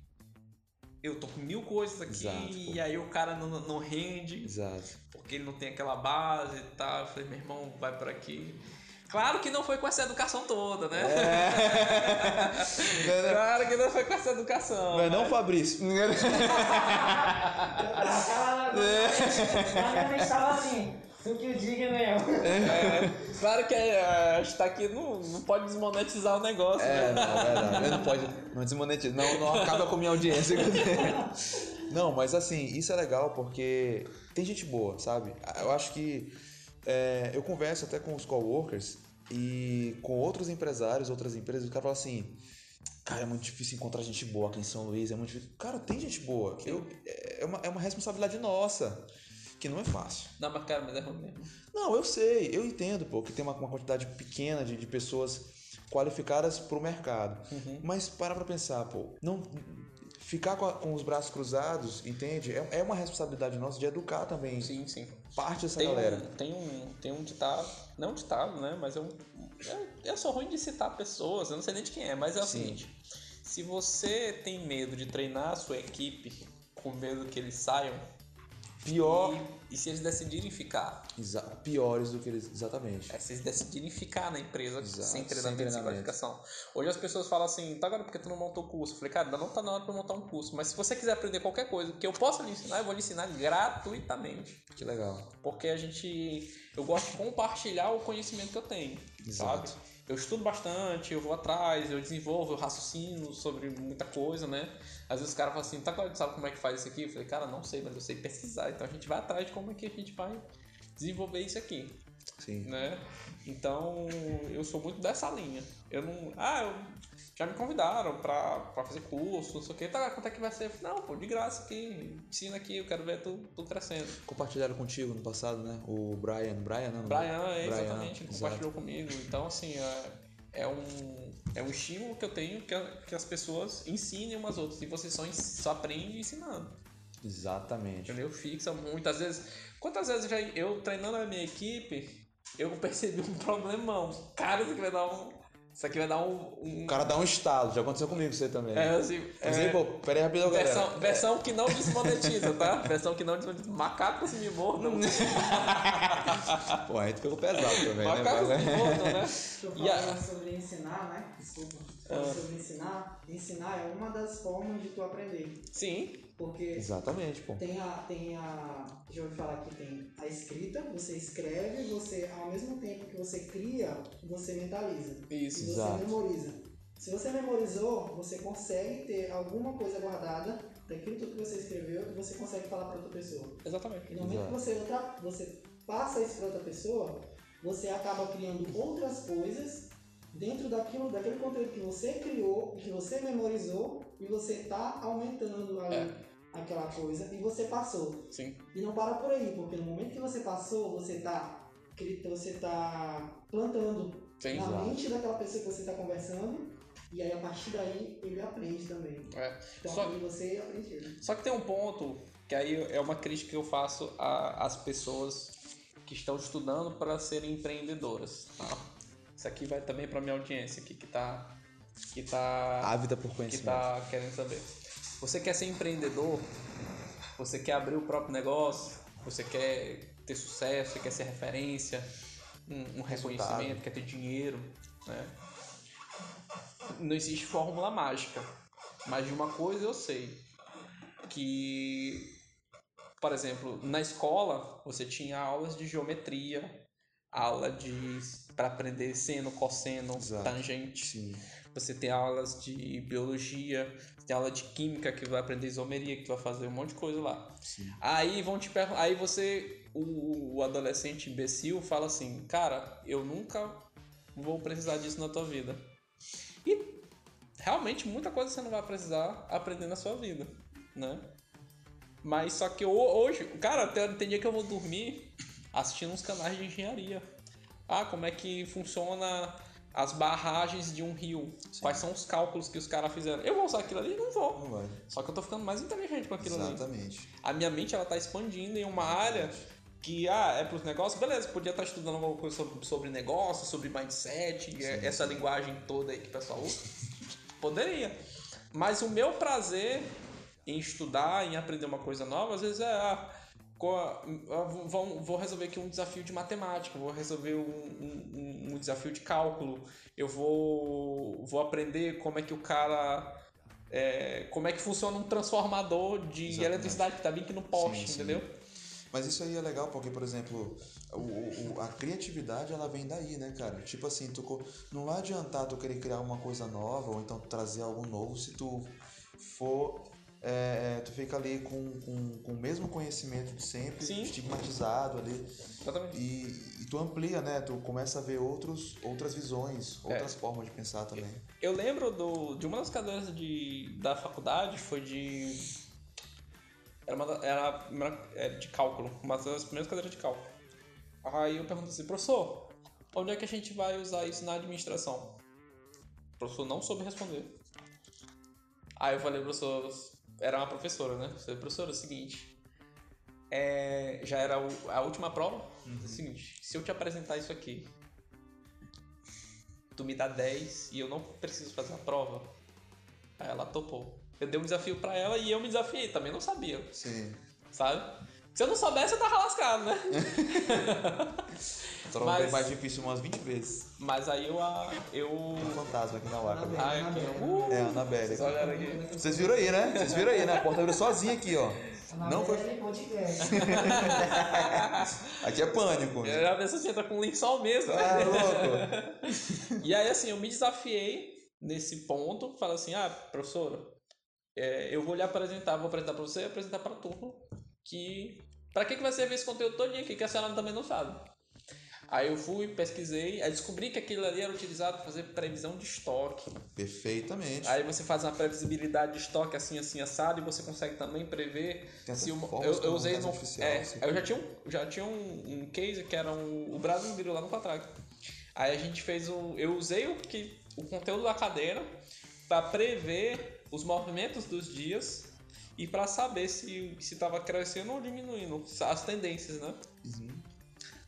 eu tô com mil coisas aqui Exato, e aí o cara não, não rende Exato. Porque ele não tem aquela base e tal. Eu falei, meu irmão, vai por aqui. Claro que não foi com essa educação toda, né? É. claro que não foi com essa educação. Não é não, Fabrício? Na minha mente tava assim, que o diga mesmo. É, claro que é, a gente tá aqui, não, não pode desmonetizar o negócio, É, né? não, é verdade. Não pode. Não desmonetiza. Não, não acaba com a minha audiência. Não, mas assim, isso é legal porque tem gente boa, sabe? Eu acho que é, eu converso até com os coworkers e com outros empresários, outras empresas, o cara fala assim. Cara, é muito difícil encontrar gente boa aqui em São Luís, é muito difícil. Cara, tem gente boa. Eu, é, uma, é uma responsabilidade nossa, que não é fácil. Não, mas cara, mas é ruim mesmo. Não, eu sei, eu entendo, pô, que tem uma, uma quantidade pequena de, de pessoas qualificadas pro mercado. Uhum. Mas para pra pensar, pô, não ficar com, a- com os braços cruzados, entende? É, é uma responsabilidade nossa de educar também Sim, sim. parte dessa Tem galera. um, tem, um, tem um ditado, não um ditado, né? Mas é um. é- Eu sou ruim de citar pessoas, eu não sei nem de quem é, mas é o Sim. seguinte: se você tem medo de treinar a sua equipe com medo que eles saiam, Pior, e, e se eles decidirem ficar, exa- piores do que eles, exatamente. é, se eles decidirem ficar na empresa Exato, sem treinamento, sem, treinamento. qualificação. Hoje as pessoas falam assim, tá agora porque tu não montou curso? Eu falei, cara, ainda não tá na hora pra montar um curso, mas se você quiser aprender qualquer coisa que eu possa lhe ensinar, eu vou lhe ensinar gratuitamente. Que legal. Porque a gente. Eu gosto de compartilhar o conhecimento que eu tenho. Exato. Sabe? Eu estudo bastante, eu vou atrás, eu desenvolvo, eu raciocino sobre muita coisa, né? Às vezes o cara fala assim, tá claro, sabe como é que faz isso aqui? Eu falei, cara, não sei, mas eu sei pesquisar. Então a gente vai atrás de como é que a gente vai desenvolver isso aqui, Sim. né? Então eu sou muito dessa linha. Eu não. Ah, eu. Já me convidaram pra, pra fazer curso, não sei o que. Tá, quanto é que vai ser? Não, pô, de graça aqui, ensina aqui, eu quero ver tu, tu crescendo. Compartilharam contigo no passado, né? O Brian. Brian, não? Brian, é, Brian, exatamente, ele compartilhou comigo. Então, assim, é, é, um, é um estímulo que eu tenho que, que as pessoas ensinem umas outras. E você só, só aprende ensinando. Exatamente. Entendeu? Fixa muitas vezes. Quantas vezes já eu treinando a minha equipe, eu percebi um problemão. Cara, isso aqui vai dar um. Isso aqui vai dar um. um O cara dá um estalo, já aconteceu comigo aí também. é, assim, Mas é, aí, pô, peraí rapidão, galera. versão, versão que não desmonetiza, tá? Versão que não desmonetiza. Macacos me mordam. Pô, aí tu pegou pesado também, né? Macacos me Mas- mordam, né? E a- falando sobre ensinar, né? Desculpa. Falando sobre ensinar. Ensinar é uma das formas de tu aprender. Sim, Porque Exatamente, pô. tem a. Tem a. Já ouvi falar que tem a escrita, você escreve, você, ao mesmo tempo que você cria, você mentaliza. isso. E você Exato. memoriza. Se você memorizou, você consegue ter alguma coisa guardada daquilo tudo que você escreveu e você consegue falar para outra pessoa. Exatamente. E no momento que você, outra, você passa isso para outra pessoa, você acaba criando outras coisas dentro daquilo, daquele conteúdo que você criou, que você memorizou e você está aumentando ali É. aquela coisa e você passou. Sim. E não para por aí, porque no momento que você passou, você está você tá plantando Sim. na Exato. mente daquela pessoa que você está conversando e aí a partir daí ele aprende também. É. Então Só- você aprende ele. Só que tem um ponto que aí é uma crítica que eu faço a- às pessoas que estão estudando para serem empreendedoras. Tá? Isso aqui vai também para minha audiência aqui que tá que tá Ávida por que conhecimento. tá querendo saber. Você quer ser empreendedor? Você quer abrir o próprio negócio? Você quer ter sucesso? Você quer ser referência? Um, um reconhecimento? Quer ter dinheiro? Né? Não existe fórmula mágica. Mas de uma coisa eu sei. Que, por exemplo, na escola você tinha aulas de geometria, aula de para aprender seno, cosseno, Exato. tangente. Sim. Você tem aulas de biologia, você tem aula de química que vai aprender isomeria, que tu vai fazer um monte de coisa lá. Sim. Aí vão te perguntar, aí você, o, o adolescente imbecil, fala assim, cara, eu nunca vou precisar disso na tua vida. E realmente muita coisa você não vai precisar aprender na sua vida, né? Mas só que ho- hoje, cara, tem, tem dia que eu vou dormir assistindo uns canais de engenharia. Ah, como é que funciona as barragens de um rio. Quais são os cálculos que os caras fizeram? Eu vou usar aquilo ali? Não vou. Não vai. Só que eu tô ficando mais inteligente com aquilo ali. Exatamente. A minha mente ela tá expandindo em uma área que ah, é pros negócios, beleza, podia estar estudando alguma coisa sobre, sobre negócio, sobre mindset, e essa linguagem toda aí que o pessoal usa. Poderia. Mas o meu prazer em estudar, em aprender uma coisa nova, às vezes é ah, vou, vou resolver aqui um desafio de matemática, vou resolver um, um, um desafio de cálculo, eu vou, vou aprender como é que o cara. é, como é que funciona um transformador de Exatamente. eletricidade que tá vindo aqui no poste, Sim, sim. entendeu? Mas isso aí é legal porque, por exemplo, o, o- a criatividade ela vem daí, né, cara? Tipo assim, tu, não vai adiantar tu querer criar uma coisa nova ou então trazer algo novo se tu for. É, é, tu fica ali com, com, com o mesmo conhecimento de sempre, Sim. estigmatizado ali. Exatamente. E, e tu amplia, né? Tu começa a ver outros, outras visões, outras formas de pensar também. Eu lembro do, de uma das cadeiras de, da faculdade, foi de. Era, uma, era a primeira- é, de cálculo, uma das primeiras cadeiras de cálculo. Aí eu pergunto assim, professor, onde é que a gente vai usar isso na administração? O professor não soube responder. Aí eu falei, professor, era uma professora, né? Falei, professora, é o seguinte. é, já era a última prova. É o seguinte, se eu te apresentar isso aqui, tu me dá 10 e eu não preciso fazer a prova. Aí ela topou. Eu dei um desafio pra ela e eu me desafiei, também não sabia, Sim. sabe? Se eu não soubesse, eu tava lascado, né? Torna Mas- mais difícil umas 20 vezes. Mas aí eu. a- eu... Um fantasma aqui na Waka. Anabelle. Ai, aqui, uh, É, a Anabelle. vocês olharam aqui. Vocês viram aí, né? Vocês viram aí, né? A porta abriu sozinha aqui, ó. Não foi. Podcast. Aqui é pânico. Eu já pensei assim, tá com lençol mesmo. Ah, louco. E aí, assim, eu me desafiei nesse ponto. Falei assim, ah, professora, é, eu vou lhe apresentar, vou apresentar pra você e apresentar pra turma. Que. Pra que, que vai servir esse conteúdo todinho aqui que a senhora também não sabe? Aí eu fui, pesquisei, aí descobri que aquilo ali era utilizado para fazer previsão de estoque. Perfeitamente. Aí você faz uma previsibilidade de estoque assim, assim, assado, e você consegue também prever Tem se uma, eu, eu usei no. É, assim. eu já tinha um, já tinha um, um case que era um, o Brasil virou lá no Quatrack. Aí a gente fez o. Eu usei o, que, o conteúdo da cadeira para prever os movimentos dos dias e para saber se estava crescendo ou diminuindo as tendências, né? Uhum.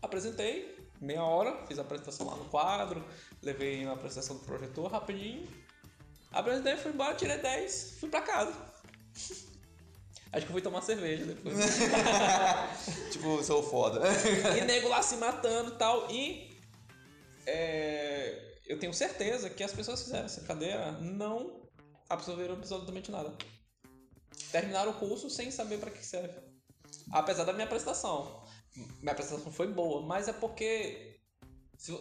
Apresentei, meia hora, fiz a apresentação lá no quadro, levei na apresentação do projetor rapidinho. Apresentei, fui embora, tirei 10, fui pra casa. Acho que eu fui tomar cerveja depois. Tipo, sou foda. e nego lá se matando e tal. E é, eu tenho certeza que as pessoas que fizeram essa cadeira não absorveram absolutamente nada. Terminaram o curso sem saber pra que serve. Apesar da minha apresentação. Minha apresentação foi boa, mas é porque, se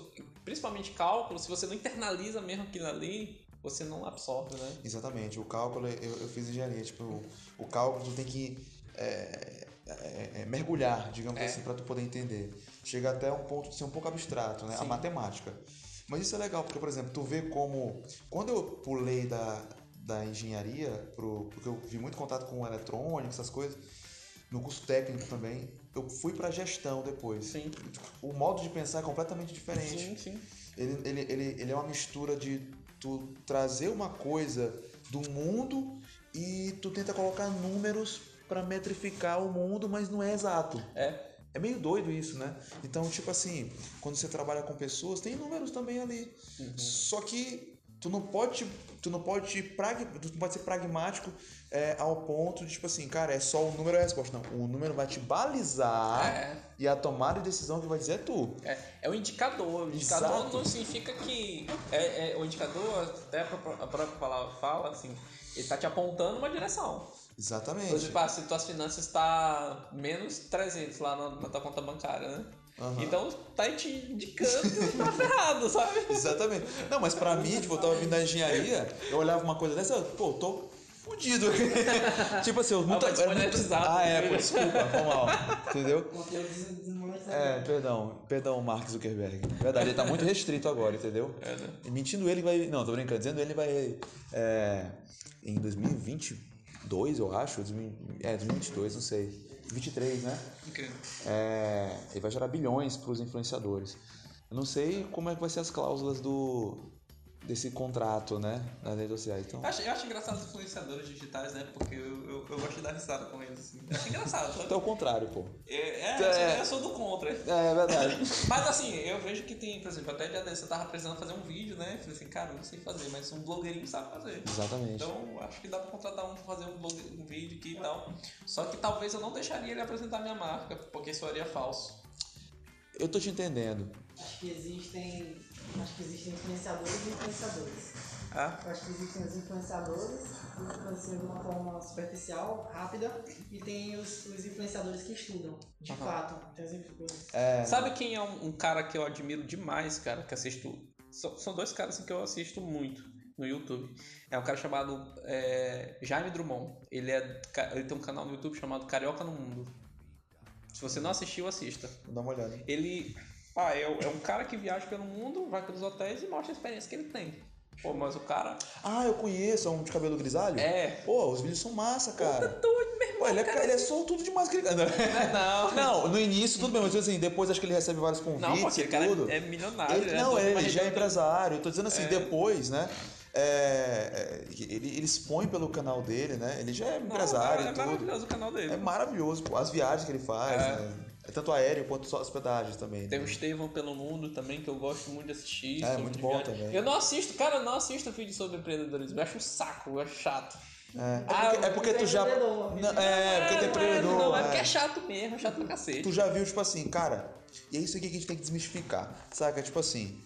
principalmente cálculo, se você não internaliza mesmo aquilo ali, você não absorve, né? Exatamente. O cálculo, eu, eu fiz engenharia. Tipo, o, o cálculo tu tem que é, é, é, mergulhar, digamos É. assim, para tu poder entender. Chega até um ponto de ser um pouco abstrato, né? A Sim. matemática. Mas isso é legal, porque, por exemplo, tu vê como... Quando eu pulei da, da engenharia, pro, porque eu vi muito contato com eletrônica, essas coisas, no curso técnico também, eu fui para gestão depois. Sim. O modo de pensar é completamente diferente. Sim, sim. Ele, ele, ele, ele é uma mistura de tu trazer uma coisa do mundo e tu tenta colocar números para metrificar o mundo, mas não é exato. É. É meio doido isso, né? Então, tipo assim, quando você trabalha com pessoas, tem números também ali. Só que tu não pode, tu não pode, prag, tu não pode ser pragmático é, ao ponto de, tipo assim, cara, é só o número e a resposta. Não, o número vai te balizar É. e a tomada de decisão que vai dizer é tu. É, é o indicador. O indicador Exato. não significa que. É, é- o indicador, até a própria, palavra fala, assim, ele tá te apontando uma direção. Exatamente. exemplo, ah, se tuas finanças está menos 300 lá na, na tua conta bancária, né? Aham. Então tá te indicando tá ferrado, sabe? Exatamente. Não, mas pra mim, tipo, eu tava vindo da engenharia, eu olhava uma coisa dessa, eu, pô, tô fudido. tipo assim, eu nunca. vai desmonetizar, Ah, é, né? pô, desculpa, foi mal. Entendeu? É, perdão, perdão, Mark Zuckerberg. Verdade, ele tá muito restrito agora, entendeu? É, né? Mentindo ele vai. Não, tô brincando, dizendo ele vai. É, em 2022, eu acho. 2000 É, 2022, não sei. 23, né? Incrível. É, ele vai gerar bilhões para os influenciadores. Eu não sei como é que vai ser as cláusulas do desse contrato, né? Nas redes sociais. Então, Eu acho, eu acho engraçado os influenciadores digitais, né? Porque eu, eu, eu gosto de dar risada com eles. Assim. Eu acho engraçado, sabe? então é o contrário, pô. É, é, É. eu sou- eu sou do contra. É, é verdade. Mas assim, eu vejo que tem, por exemplo, até dia desse eu tava precisando fazer um vídeo, né? Falei assim, cara, eu não sei fazer, mas um blogueirinho sabe fazer. Exatamente. Então, acho que dá pra contratar um pra fazer um, blog, um vídeo aqui e tal. Só que talvez eu não deixaria ele apresentar minha marca, porque soaria falso. Eu tô te entendendo. Acho que existem. Acho que existem influenciadores e influenciadores. Ah, Eu acho que existem os influenciadores que influenciam de uma forma superficial, rápida, e tem os, os influenciadores que estudam, de Aham. fato. Tem os influ- É, Sabe quem é um, um cara que eu admiro demais, cara, que assisto. São, são dois caras assim, que eu assisto muito no YouTube. É um cara chamado é, Jaime Drummond. Ele, é, ele tem um canal no YouTube chamado Carioca no Mundo. Se você não assistiu, assista. Vou dar uma olhada. Ele ah, é, é um cara que viaja pelo mundo, vai pelos hotéis e mostra a experiência que ele tem. Pô, mas o cara Ah, eu conheço, é um de cabelo grisalho? é. Pô, os vídeos são massa, cara. doido, meu irmão. Pô, ele é, cara. ele é só tudo demais que ele. Não, Não, no início tudo bem, mas assim, depois acho que ele recebe vários convites não, pô, aquele cara tudo. é milionário. Ele, né? não, de uma ele já é empresário. Eu tô dizendo assim, É. depois, né? é, é, ele, ele expõe pelo canal dele, né? Ele já é Não, empresário é, é e tudo. maravilhoso o canal dele. É maravilhoso, pô. As viagens que ele faz, É. né? É tanto aéreo quanto só hospedagens também. Tem o né? Estevão pelo Mundo também, que eu gosto muito de assistir. É, sobre muito bom viagem. também. Eu não assisto, cara, eu não assisto vídeo sobre empreendedorismo. Eu acho um saco, eu acho chato. É, é Ah, porque, é porque tu já. Não, é, porque tem empreendedor. Não, é é. porque é chato mesmo, é chato pra cacete. Tu já viu, tipo assim, cara, e é isso aqui que a gente tem que desmistificar, saca? Tipo assim,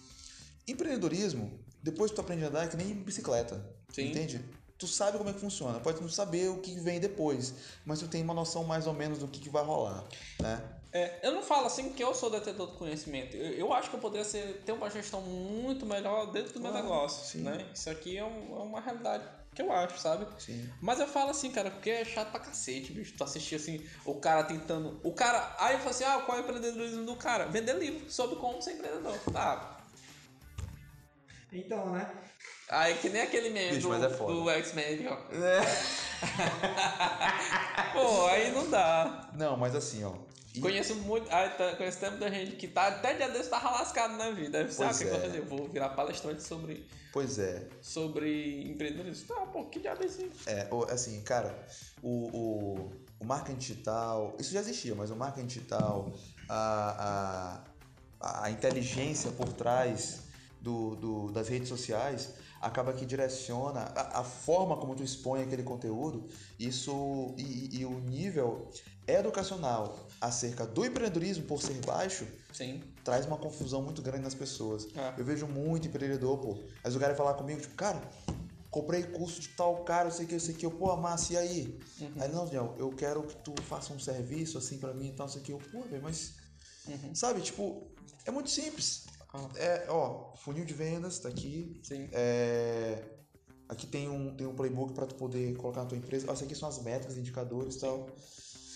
empreendedorismo, depois que tu aprende a andar, é que nem bicicleta, Sim. entende? Tu sabe como é que funciona, pode não saber o que vem depois, mas tu tem uma noção mais ou menos do que, que vai rolar, né? É, eu não falo assim que eu sou detentor do conhecimento. Eu, eu acho que eu poderia ser, ter uma gestão muito melhor dentro do meu negócio. sim. Né? Isso aqui é, um- é uma realidade que eu acho, sabe? Sim. Mas eu falo assim, cara, porque é chato pra cacete, bicho. Tu assistir assim, o cara tentando. O cara. Aí eu falo assim, ah, qual é o empreendedorismo do cara? Vender livro sobre como ser empreendedor. Tá. Então, né? Aí que nem aquele meme do, é do X-Men, ó. Pô, aí não dá. Não, mas assim, ó. E- Conheço muito. Aí tá, conheço gente que tá até dia desse tava lascado na vida. Aí ah, o que, que eu vou é. fazer? Vou virar palestrante sobre, Pois é, sobre empreendedorismo. Tá, pô, que diabo é isso? é, assim, cara, o, o, o marketing digital, isso já existia, mas o marketing digital, a, a, a inteligência por trás do, do, das redes sociais acaba que direciona a, a forma como tu expõe aquele conteúdo, isso e, e o nível educacional acerca do empreendedorismo por ser baixo Sim. traz uma confusão muito grande nas pessoas. É. Eu vejo muito empreendedor, pô. Mas o cara vai falar comigo, tipo, cara, comprei curso de tal cara, eu sei que, eu sei que, eu, pô, massa, e aí? Uhum. Aí, não, Daniel, eu quero que tu faça um serviço assim pra mim e tal, sei que. Eu, pô, velho, mas. Uhum. Sabe, tipo, é muito simples. Ah. É, ó, funil de vendas, tá aqui. Sim. É, aqui tem um, tem um playbook para tu poder colocar na tua empresa. Ó, Isso aqui são as métricas, indicadores e tal.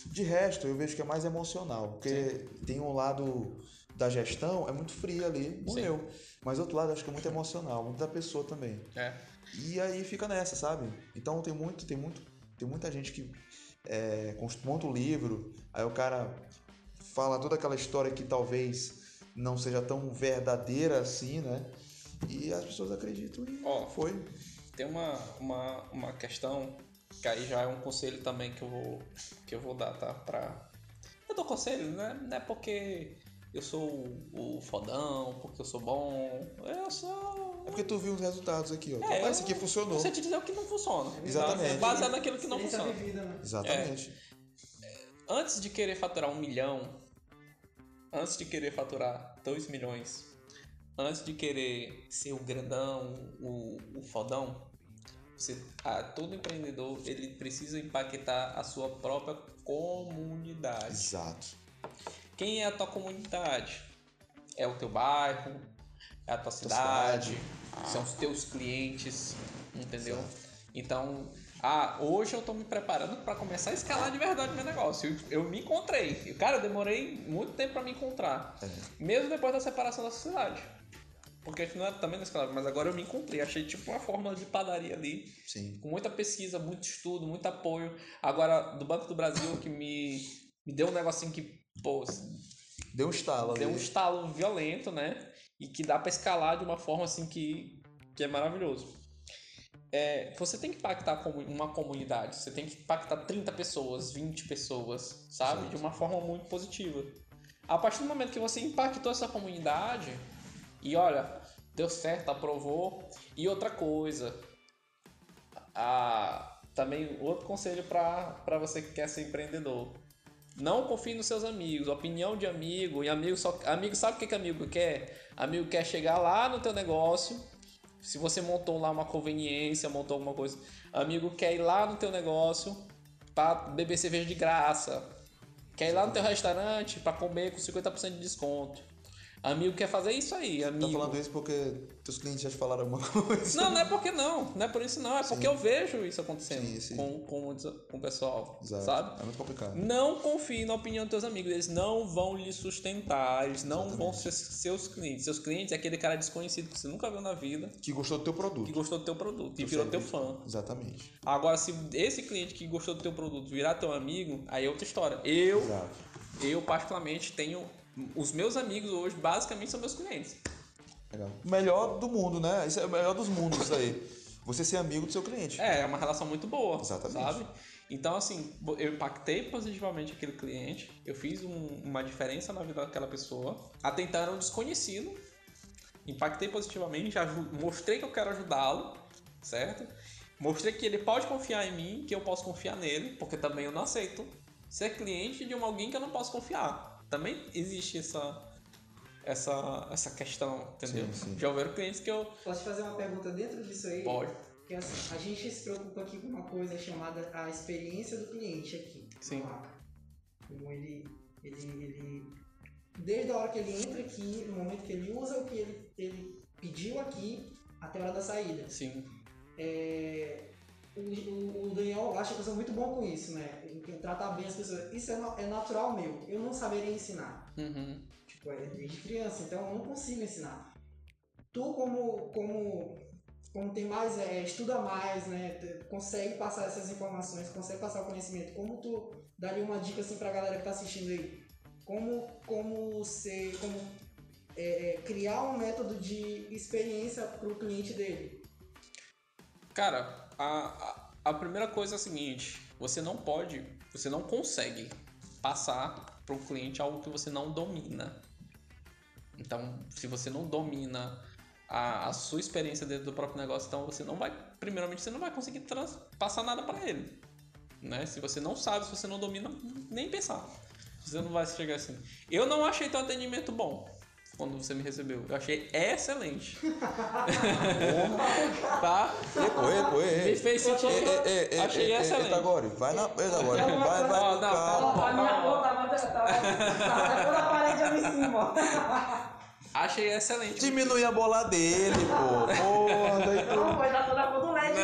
De resto, eu vejo que é mais emocional, porque tem um lado da gestão, é muito frio ali, morreu. Mas outro lado, acho que é muito emocional, muito da pessoa também. É. E aí fica nessa, sabe? Então tem muito, tem muito, tem muita gente que é, monta um livro, aí o cara fala toda aquela história que talvez não seja tão verdadeira assim, né? E as pessoas acreditam e Ó. foi. Tem uma, uma, uma questão que aí já é um conselho também que eu vou, que eu vou dar, tá? Pra... Eu dou conselho, né? Não é porque eu sou o, fodão, porque eu sou bom. Eu sou. É porque tu viu os resultados aqui, ó. É, ah, isso aqui funcionou. Você te dizer o que não funciona. Exatamente. Então, Baseado naquilo que não funciona. né? Exatamente. Antes de querer faturar um milhão, antes de querer faturar dois milhões, antes de querer ser o grandão, o, o fodão, você, ah, todo empreendedor ele precisa impactar a sua própria comunidade. Exato. Quem é a tua comunidade? É o teu bairro, é a tua cidade. cidade, são os teus clientes, entendeu? Então, ah, hoje eu tô me preparando para começar a escalar de verdade meu negócio. Eu, eu me encontrei. Cara, eu demorei muito tempo para me encontrar. É. Mesmo depois da separação da sociedade. Porque não era também não escalava, mas agora eu me encontrei. Achei tipo uma fórmula de padaria ali Sim. com muita pesquisa, muito estudo, muito apoio. Agora, do Banco do Brasil, que me, me deu um negocinho que, pô, Deu um estalo ali. deu um estalo violento, né? e que dá para escalar de uma forma assim que, que é maravilhoso. É, você tem que impactar uma comunidade, você tem que impactar 30 pessoas, 20 pessoas, sabe? Sim. De uma forma muito positiva. A partir do momento que você impactou essa comunidade e olha, deu certo, aprovou. E outra coisa, a, também outro conselho para você que quer ser empreendedor. Não confie nos seus amigos, opinião de amigo, e amigo só amigo sabe o que que amigo quer? Amigo quer chegar lá no teu negócio. Se você montou lá uma conveniência, montou alguma coisa, amigo quer ir lá no teu negócio para beber cerveja de graça. Quer ir lá no teu restaurante para comer com 50% de desconto. Amigo quer fazer isso aí, amigo. Tá falando isso porque teus clientes já te falaram alguma coisa? Não, não é porque não. Não é por isso não. É sim. porque eu vejo isso acontecendo sim, sim. Com, com, com o pessoal, Exato. sabe? É muito complicado. Não confie na opinião dos teus amigos. Eles não vão lhe sustentar. Eles não Exatamente. vão ser seus clientes. Seus clientes é aquele cara desconhecido que você nunca viu na vida. Que gostou do teu produto. Que gostou do teu produto. e virou teu fã. Exatamente. Agora, se esse cliente que gostou do teu produto virar teu amigo, aí é outra história. Eu... Exato. Eu, particularmente, tenho os meus amigos hoje basicamente são meus clientes. Legal. Melhor do mundo, né? Isso é o melhor dos mundos isso aí. Você ser amigo do seu cliente. É, é uma relação muito boa. Exatamente. Sabe? Então, assim, eu impactei positivamente aquele cliente, eu fiz um, uma diferença na vida daquela pessoa. Até era um desconhecido, impactei positivamente, mostrei que eu quero ajudá-lo, certo? Mostrei que ele pode confiar em mim, que eu posso confiar nele, porque também eu não aceito ser cliente de alguém que eu não posso confiar também existe essa essa, essa questão, entendeu? Sim, sim. Já houveram clientes que eu. Posso te fazer uma pergunta dentro disso aí? Pode. Porque assim, a gente se preocupa aqui com uma coisa chamada a experiência do cliente aqui. Sim. Como ele, ele, ele. Desde a hora que ele entra aqui, no momento que ele usa o que ele, ele pediu aqui, até a hora da saída. Sim. É, o, o, Daniel acha que eu sou muito bom com isso, né? Em tratar bem as pessoas. Isso é, é natural meu. Eu não saberia ensinar. Uhum. Tipo, é desde criança, então eu não consigo ensinar. Tu, como, como, como tem mais, é, estuda mais, né? Consegue passar essas informações, consegue passar o conhecimento. Como tu daria uma dica assim pra galera que tá assistindo aí? Como, como ser, como é, é criar um método de experiência pro cliente dele? Cara, a, a, primeira coisa é a seguinte: você não pode, você não consegue passar para o cliente algo que você não domina. Então, se você não domina a, a, sua experiência dentro do próprio negócio, então você não vai, primeiramente, você não vai conseguir trans, passar nada para ele. Né? Se você não sabe, se você não domina, nem pensar. Você não vai chegar assim. Eu não achei teu atendimento bom quando você me recebeu. Eu achei excelente. tá? Oi, oi, Me fez sentir. É, é, achei excelente. Agora, vai na. Agora, vai, vai. Não, não, a minha conta tava na parede ali em cima. Achei excelente. Diminui a bola dele, pô. Porra, daí tu... Não, foi dar toda a cor do LED.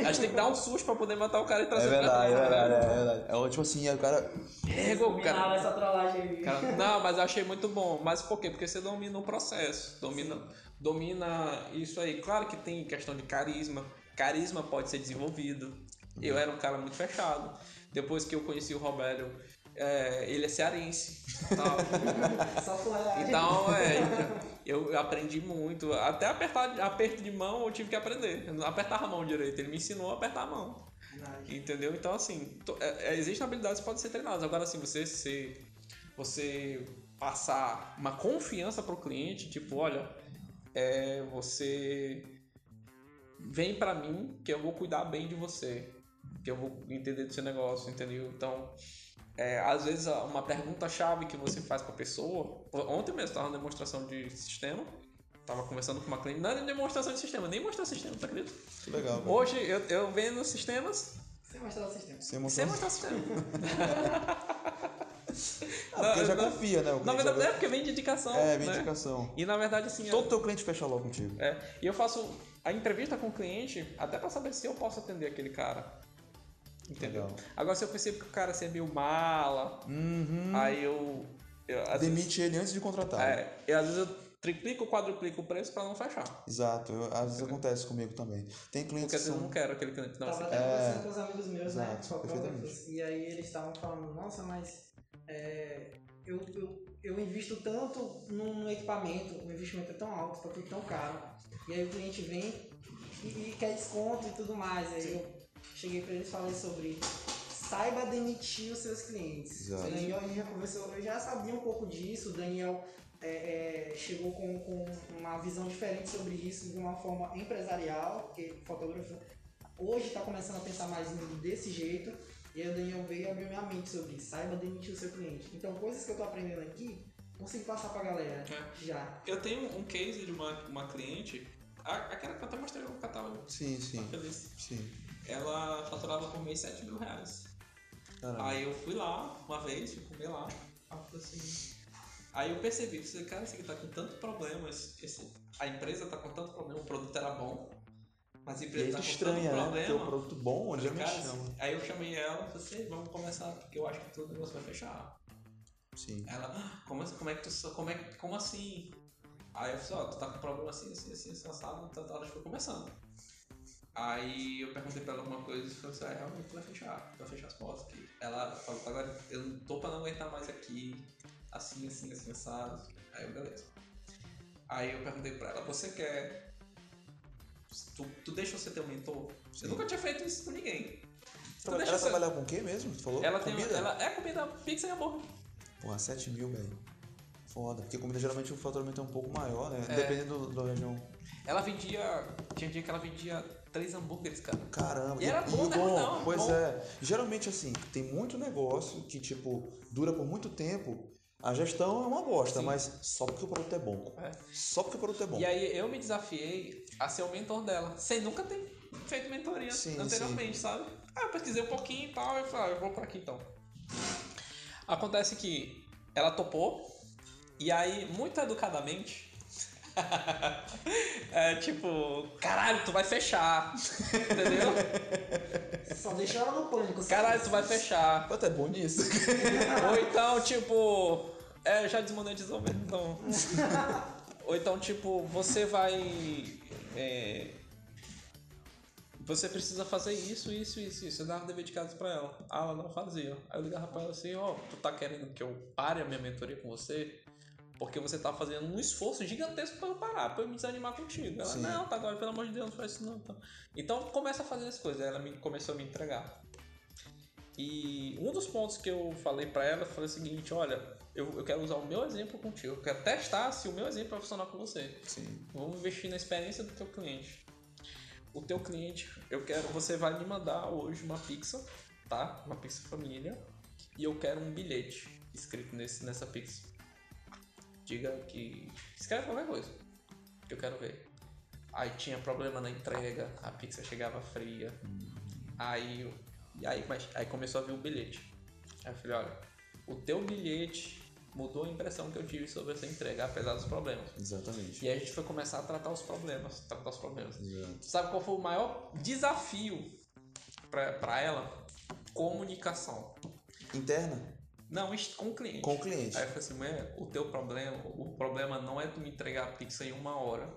A gente tem que dar um susto pra poder matar o cara e trazer é verdade, pra É verdade, é verdade. É tipo assim, o cara... Pega o cara. essa trollagem aí. Cara, não, mas eu achei muito bom. Mas por quê? Porque você domina o processo. Domina, domina isso aí. Claro que tem questão de carisma. Carisma pode ser desenvolvido. Eu era um cara muito fechado. Depois que eu conheci o Roberto é, ele é cearense. então, é, eu aprendi muito. Até apertar aperto de mão eu tive que aprender. Eu não apertava a mão direito, ele me ensinou a apertar a mão. Verdade. Entendeu? Então, assim, é, é, existem habilidades que podem ser treinadas. Agora, assim, você ser, você passar uma confiança para o cliente, tipo, olha, é, você vem para mim que eu vou cuidar bem de você, que eu vou entender do seu negócio, entendeu? Então, é, às vezes uma pergunta-chave que você faz para a pessoa. Ontem mesmo estava na demonstração de sistema. Tava conversando com uma cliente, não é demonstração de sistema, nem mostrar sistema, tá acredita? Legal. Velho. Hoje eu, eu vendo sistemas. Sem mostrar o sistema. Sem mostrar, sem mostrar sistema. ah, porque já confia, né? na verdade, é porque vem de indicação. É, vem né? indicação. E na verdade, assim. Todo é... teu cliente fecha logo contigo. É. E eu faço a entrevista com o cliente até para saber se eu posso atender aquele cara. Entendeu? Legal. Agora, se eu percebo que o cara é meio mala, uhum. aí eu. eu Demite vezes, ele antes de contratar. É, e às vezes eu triplico, quadruplico o preço para não fechar. Exato, eu, às vezes acontece comigo também. Tem clientes Porque às vezes eu não quero aquele cliente não. Tava até conversando é... com os amigos meus, né, Exato, né? E aí eles estavam falando, nossa, mas é, eu, eu, eu invisto tanto num equipamento, o investimento é tão alto, tá tudo tão caro, e aí o cliente vem e, e quer desconto e tudo mais. Aí eu cheguei para eles e falei sobre saiba demitir os seus clientes. Exato. O Daniel a gente já conversou, eu já sabia um pouco disso, o Daniel é, é, chegou com, com uma visão diferente sobre isso de uma forma empresarial, porque fotógrafo hoje está começando a pensar mais desse jeito. E aí o Daniel veio e abriu minha mente sobre isso. Saiba demitir o seu cliente. Então, coisas que eu tô aprendendo aqui, consigo passar pra galera É. já. Eu tenho um case de uma, uma cliente, a- aquela que eu até mostrei no catálogo, Sim, sim. tá feliz. Sim. Ela faturava por mês 7 mil reais. Caramba. Aí eu fui lá uma vez, fui comer lá. Eu assim. Aí eu percebi esse cara esse aqui tá com tanto problema, esse, esse- a empresa tá com tanto problema, o produto era bom, mas a empresa tá com estranha, tanto né? Porque problema. o produto bom, onde é me chama. Aí eu chamei ela e falei assim, vamos começar, porque eu acho que todo negócio vai fechar. Sim. Ela, "Ah, como, assim- como é que tu. Como, é, como assim? Aí eu falei, ó, tu tá com problema assim, assim, assim, assim, assado, tá, tá, foi começando. Aí eu perguntei pra ela alguma coisa e falei assim, ah, realmente vai fechar, vai fechar as portas aqui. Ela falou, agora eu não tô pra não aguentar mais aqui, assim, assim, assim, assado. Aí eu, beleza. Aí eu perguntei pra ela, você quer. Tu, tu deixa você ter um mentor? Eu nunca tinha feito isso com ninguém. Tu Ela você- trabalhava com o quê mesmo? Tu falou? ela tem comida? ela é comida pizza e hambúrguer. Porra, 7 mil, velho. Foda. Porque comida geralmente o faturamento é um pouco maior, né? É. Dependendo do- da região. Ela vendia. Tinha dia que ela vendia três hambúrgueres, cara. Caramba. E era bom, né? bom, Não, Pois bom. é. Geralmente, assim, tem muito negócio que, tipo, dura por muito tempo. A gestão é uma bosta, Sim. mas só porque o produto é bom. É. Só porque o produto é bom. E aí eu me desafiei a ser o mentor dela, sem nunca ter feito mentoria Sim, anteriormente, sabe? Aí eu pesquisei um pouquinho e tal, eu falei, ah, eu vou por aqui então. Acontece que ela topou, e aí, muito educadamente, é tipo, caralho, tu vai fechar, entendeu? Só deixou ela no pânico. sabe? Caralho, tu vai fechar. Tu é bom nisso. Ou então, tipo. É, já desmonetizou mesmo, então. Ou então, tipo, você vai. é, você precisa fazer isso, isso, isso, isso. Eu dava dever de casa pra ela. Ah, ela não fazia. Aí eu ligava pra ela assim: Ó, tu tá querendo que eu pare a minha mentoria com você? Porque você tá fazendo um esforço gigantesco pra eu parar, pra eu me desanimar contigo. Ela, Sim. não, tá agora, pelo amor de Deus, não faz isso não. Então, então começa a fazer as coisas. Ela me, começou a me entregar. E um dos pontos que eu falei pra ela foi o seguinte: olha, eu, eu quero usar o meu exemplo contigo, eu quero testar se o meu exemplo vai funcionar com você. Sim. Vamos investir na experiência do teu cliente. O teu cliente, eu quero, você vai me mandar hoje uma pizza, tá? Uma pizza família, e eu quero um bilhete escrito nesse, nessa pizza. Diga que escreve qualquer coisa que eu quero ver. Aí tinha problema na entrega, a pizza chegava fria. Aí, eu- e aí, mas, aí começou a vir o bilhete. Aí eu falei, olha, o teu bilhete mudou a impressão que eu tive sobre essa entrega, apesar dos problemas. Exatamente. E aí a gente foi começar a tratar os problemas, tratar os problemas. Exato. Sabe qual foi o maior desafio pra ela? Comunicação. Interna, Não, com o cliente. com o cliente. Aí eu falei assim, mulher, o teu problema, o problema não é tu me entregar a pizza em uma hora.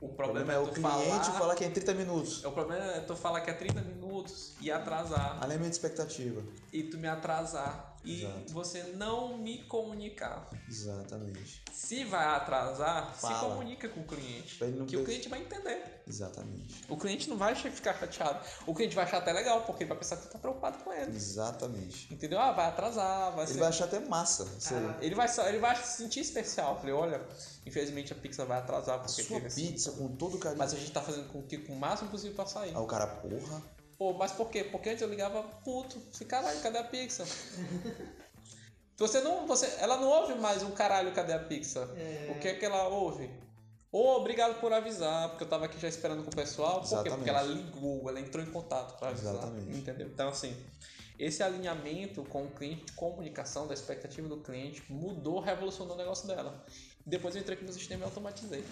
O O problema, problema é o cliente falar... falar que é em 30 minutos. O problema é tu falar que é 30 minutos e atrasar. Alinhamento de expectativa. E tu me atrasar. E Exato. você não me comunicar. Exatamente. Se vai atrasar, se Fala. comunica com o cliente. Ele Que o cliente vai entender. Exatamente. O cliente não vai ficar chateado. O cliente vai achar até legal, porque ele vai pensar que tu tá preocupado com ele. Exatamente. Entendeu? Ah, vai atrasar, vai Ele ser. vai achar até massa. Ah, Ele vai, ele vai se sentir especial. Eu Falei, olha, infelizmente a pizza vai atrasar porque Sua pizza com todo carinho. Mas a gente tá fazendo com que com o máximo possível pra sair. Aí o cara, porra. Pô, mas por quê? Porque antes eu ligava puto. Falei, caralho, cadê a pizza? você não. Você, ela não ouve mais um caralho, cadê a pizza? É. O que é que ela ouve? Ô, obrigado por avisar, porque eu tava aqui já esperando com o pessoal. Por quê? Exatamente. Porque ela ligou, ela entrou em contato pra avisar. Exatamente. Entendeu? Então, assim, esse alinhamento com o cliente de comunicação, da expectativa do cliente, mudou, revolucionou o negócio dela. Depois eu entrei aqui no sistema e automatizei.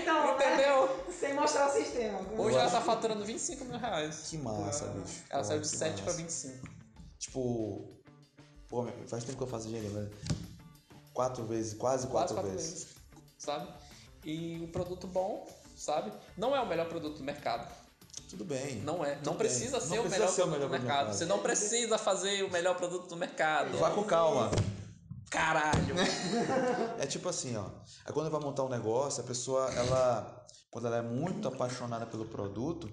Então, né? Entendeu? Sem mostrar o sistema. Hoje ela tá faturando 25 mil reais. Que massa, bicho. Ela Pô, saiu de que 7 pra massa. 25. Tipo, pô, faz tempo que eu faço engenharia, mas quatro vezes, quase quatro, quatro vezes. vezes. Sabe? E o produto bom, sabe? Não é o melhor produto do mercado. Tudo bem. Não é. Não bem. precisa Não ser o precisa melhor ser o produto melhor do produto do mercado. mercado. Você não precisa fazer o melhor produto do mercado. Vá com calma. Caralho. É tipo assim, ó. Aí quando vai montar um negócio, a pessoa, ela. Quando ela é muito apaixonada pelo produto,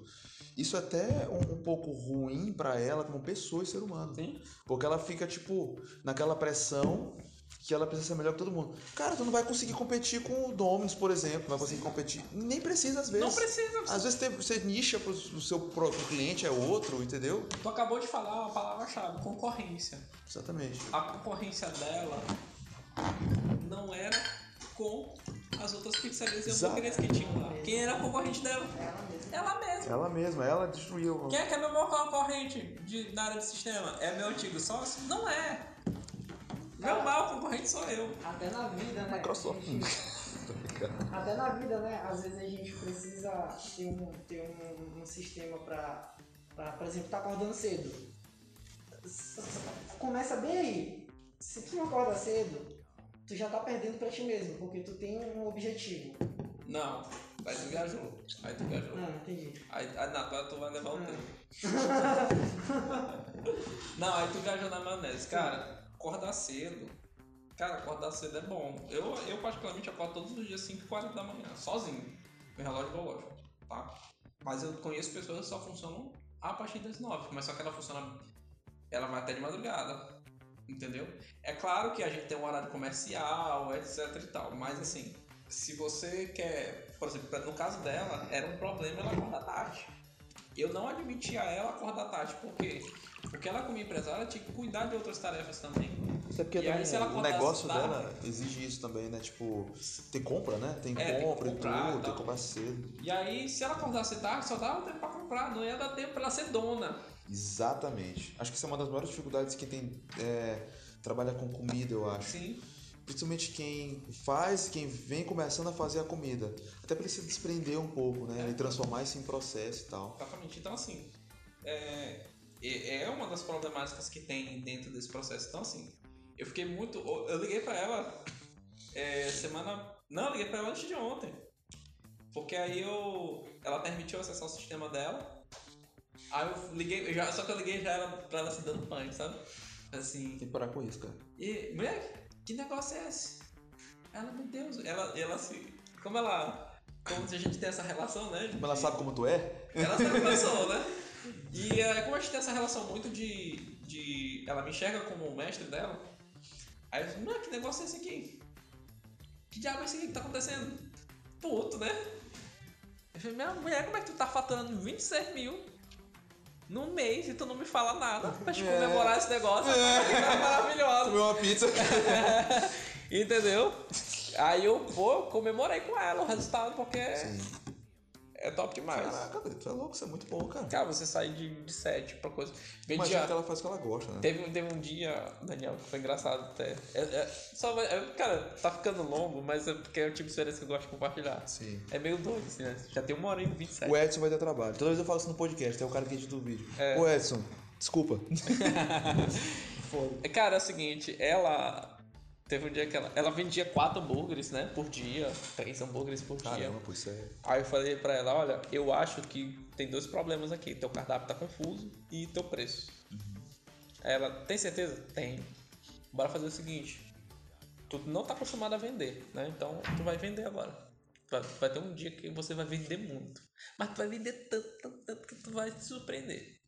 isso é até um, um pouco ruim pra ela como pessoa e ser humano. Sim. Porque ela fica, tipo, naquela pressão que ela precisa ser melhor que todo mundo. Cara, tu não vai conseguir competir com o Domino's, por exemplo. Não vai conseguir competir. Nem precisa, às vezes. Não precisa. Às vezes tem- você nicha pro, pro seu pro cliente, é outro, entendeu? Tu acabou de falar uma palavra-chave, concorrência. Exatamente. A concorrência dela não era com as outras pizzarias e hambúrgueres que tinham lá. Quem era a concorrente dela? Ela mesma. Ela mesma. Ela mesma, ela destruiu. Quem é que é meu maior concorrente de, na área de sistema? É meu antigo sócio? Não é. Meu maior concorrente sou eu. Até na vida, né? Microsoft. Gente- Até na vida, né? Às vezes a gente precisa ter um, ter um, um sistema pra, pra, por exemplo, tá acordando cedo. Começa bem aí. Se tu não acorda cedo, tu já tá perdendo pra ti mesmo, porque tu tem um objetivo. Não. Aí tu viajou. Aí tu viajou. Ah, entendi. Aí, aí na agora tu vai levar o Ah. tempo. Não, aí tu viajou na maionese. Cara, acordar cedo. Cara, acordar cedo é bom. Eu, eu particularmente acordo todos os dias 5h40 da manhã, sozinho. Meu relógio biológico, tá? Mas eu conheço pessoas que só funcionam a partir das 9. Mas só que ela funciona. Ela vai até de madrugada. Entendeu? É claro que a gente tem um horário comercial, etc e tal. Mas assim, se você quer. Por exemplo, no caso dela, era um problema ela acordar tarde. Eu não admitia ela acordar tarde, por quê? Porque ela, como empresária, tinha que cuidar de outras tarefas também. Até porque E aí, se ela o negócio tarde- dela exige isso também, né? Tipo, tem compra, né? Tem É, compra e comprar e tudo, tem que comprar cedo. E aí, se ela acordasse tarde, só dava tempo pra comprar, não ia dar tempo pra ela ser dona. Exatamente. Acho que isso é uma das maiores dificuldades que tem é, trabalha com comida, eu acho. Sim. Principalmente quem faz, quem vem começando a fazer a comida. Até pra ele se desprender um pouco, né? É. E transformar isso em processo e tal. Exatamente. Então, assim, é, é é uma das problemáticas que tem dentro desse processo. Então, assim, eu fiquei muito. Eu liguei pra ela é, semana. Não, eu liguei pra ela antes de ontem. Porque aí eu. Ela permitiu acessar o sistema dela. Aí eu liguei, já, só que eu liguei já ela, pra ela se dando pânico, sabe? Assim. Tem que parar com isso, cara. E, mulher, que negócio é esse? Ela, meu Deus, ela, ela se. Como ela. Como a gente tem essa relação, né? Como ela sabe como tu é? Ela sabe como eu sou, né? E é, como a gente tem essa relação muito de, de. Ela me enxerga como o mestre dela. Aí eu disse, mulher, que negócio é esse aqui? Que diabo é esse aqui que tá acontecendo? Puto, né? Eu falei, minha mulher, como é que tu tá faturando 26 mil num mês e tu não me fala nada pra te É. comemorar esse negócio? É. maravilhosa. Comeu uma pizza. Entendeu? Aí eu, pô, comemorei com ela o resultado, porque Sim. É top demais. Caraca, tu é louco, isso é muito bom, cara. Cara, você sair de, de 7 pra coisa. Imagina Vendia. que ela faz o que ela gosta, né? Teve, teve um dia, Daniel, que foi engraçado até. É, é, só, é, cara, tá ficando longo, mas é porque é o tipo de experiência que eu gosto de compartilhar. Sim. É meio doido, assim, né? Já tem uma hora e 27. O Edson vai ter trabalho. Toda vez eu falo isso no podcast, é o cara que edita o vídeo. É. Ô Edson, desculpa. É, Cara, é o seguinte, ela. Teve um dia que ela. Ela vendia quatro hambúrgueres, né? Por dia. Três hambúrgueres por dia. Caramba, isso é. Aí eu falei pra ela, olha, eu acho que tem dois problemas aqui. Teu cardápio tá confuso e teu preço. Aí ela, tem certeza? Tem. Bora fazer o seguinte. Tu não tá acostumado a vender, né? Então tu vai vender agora. Vai, vai ter um dia que você vai vender muito. Mas tu vai vender tanto, tanto, tanto que tu vai te surpreender.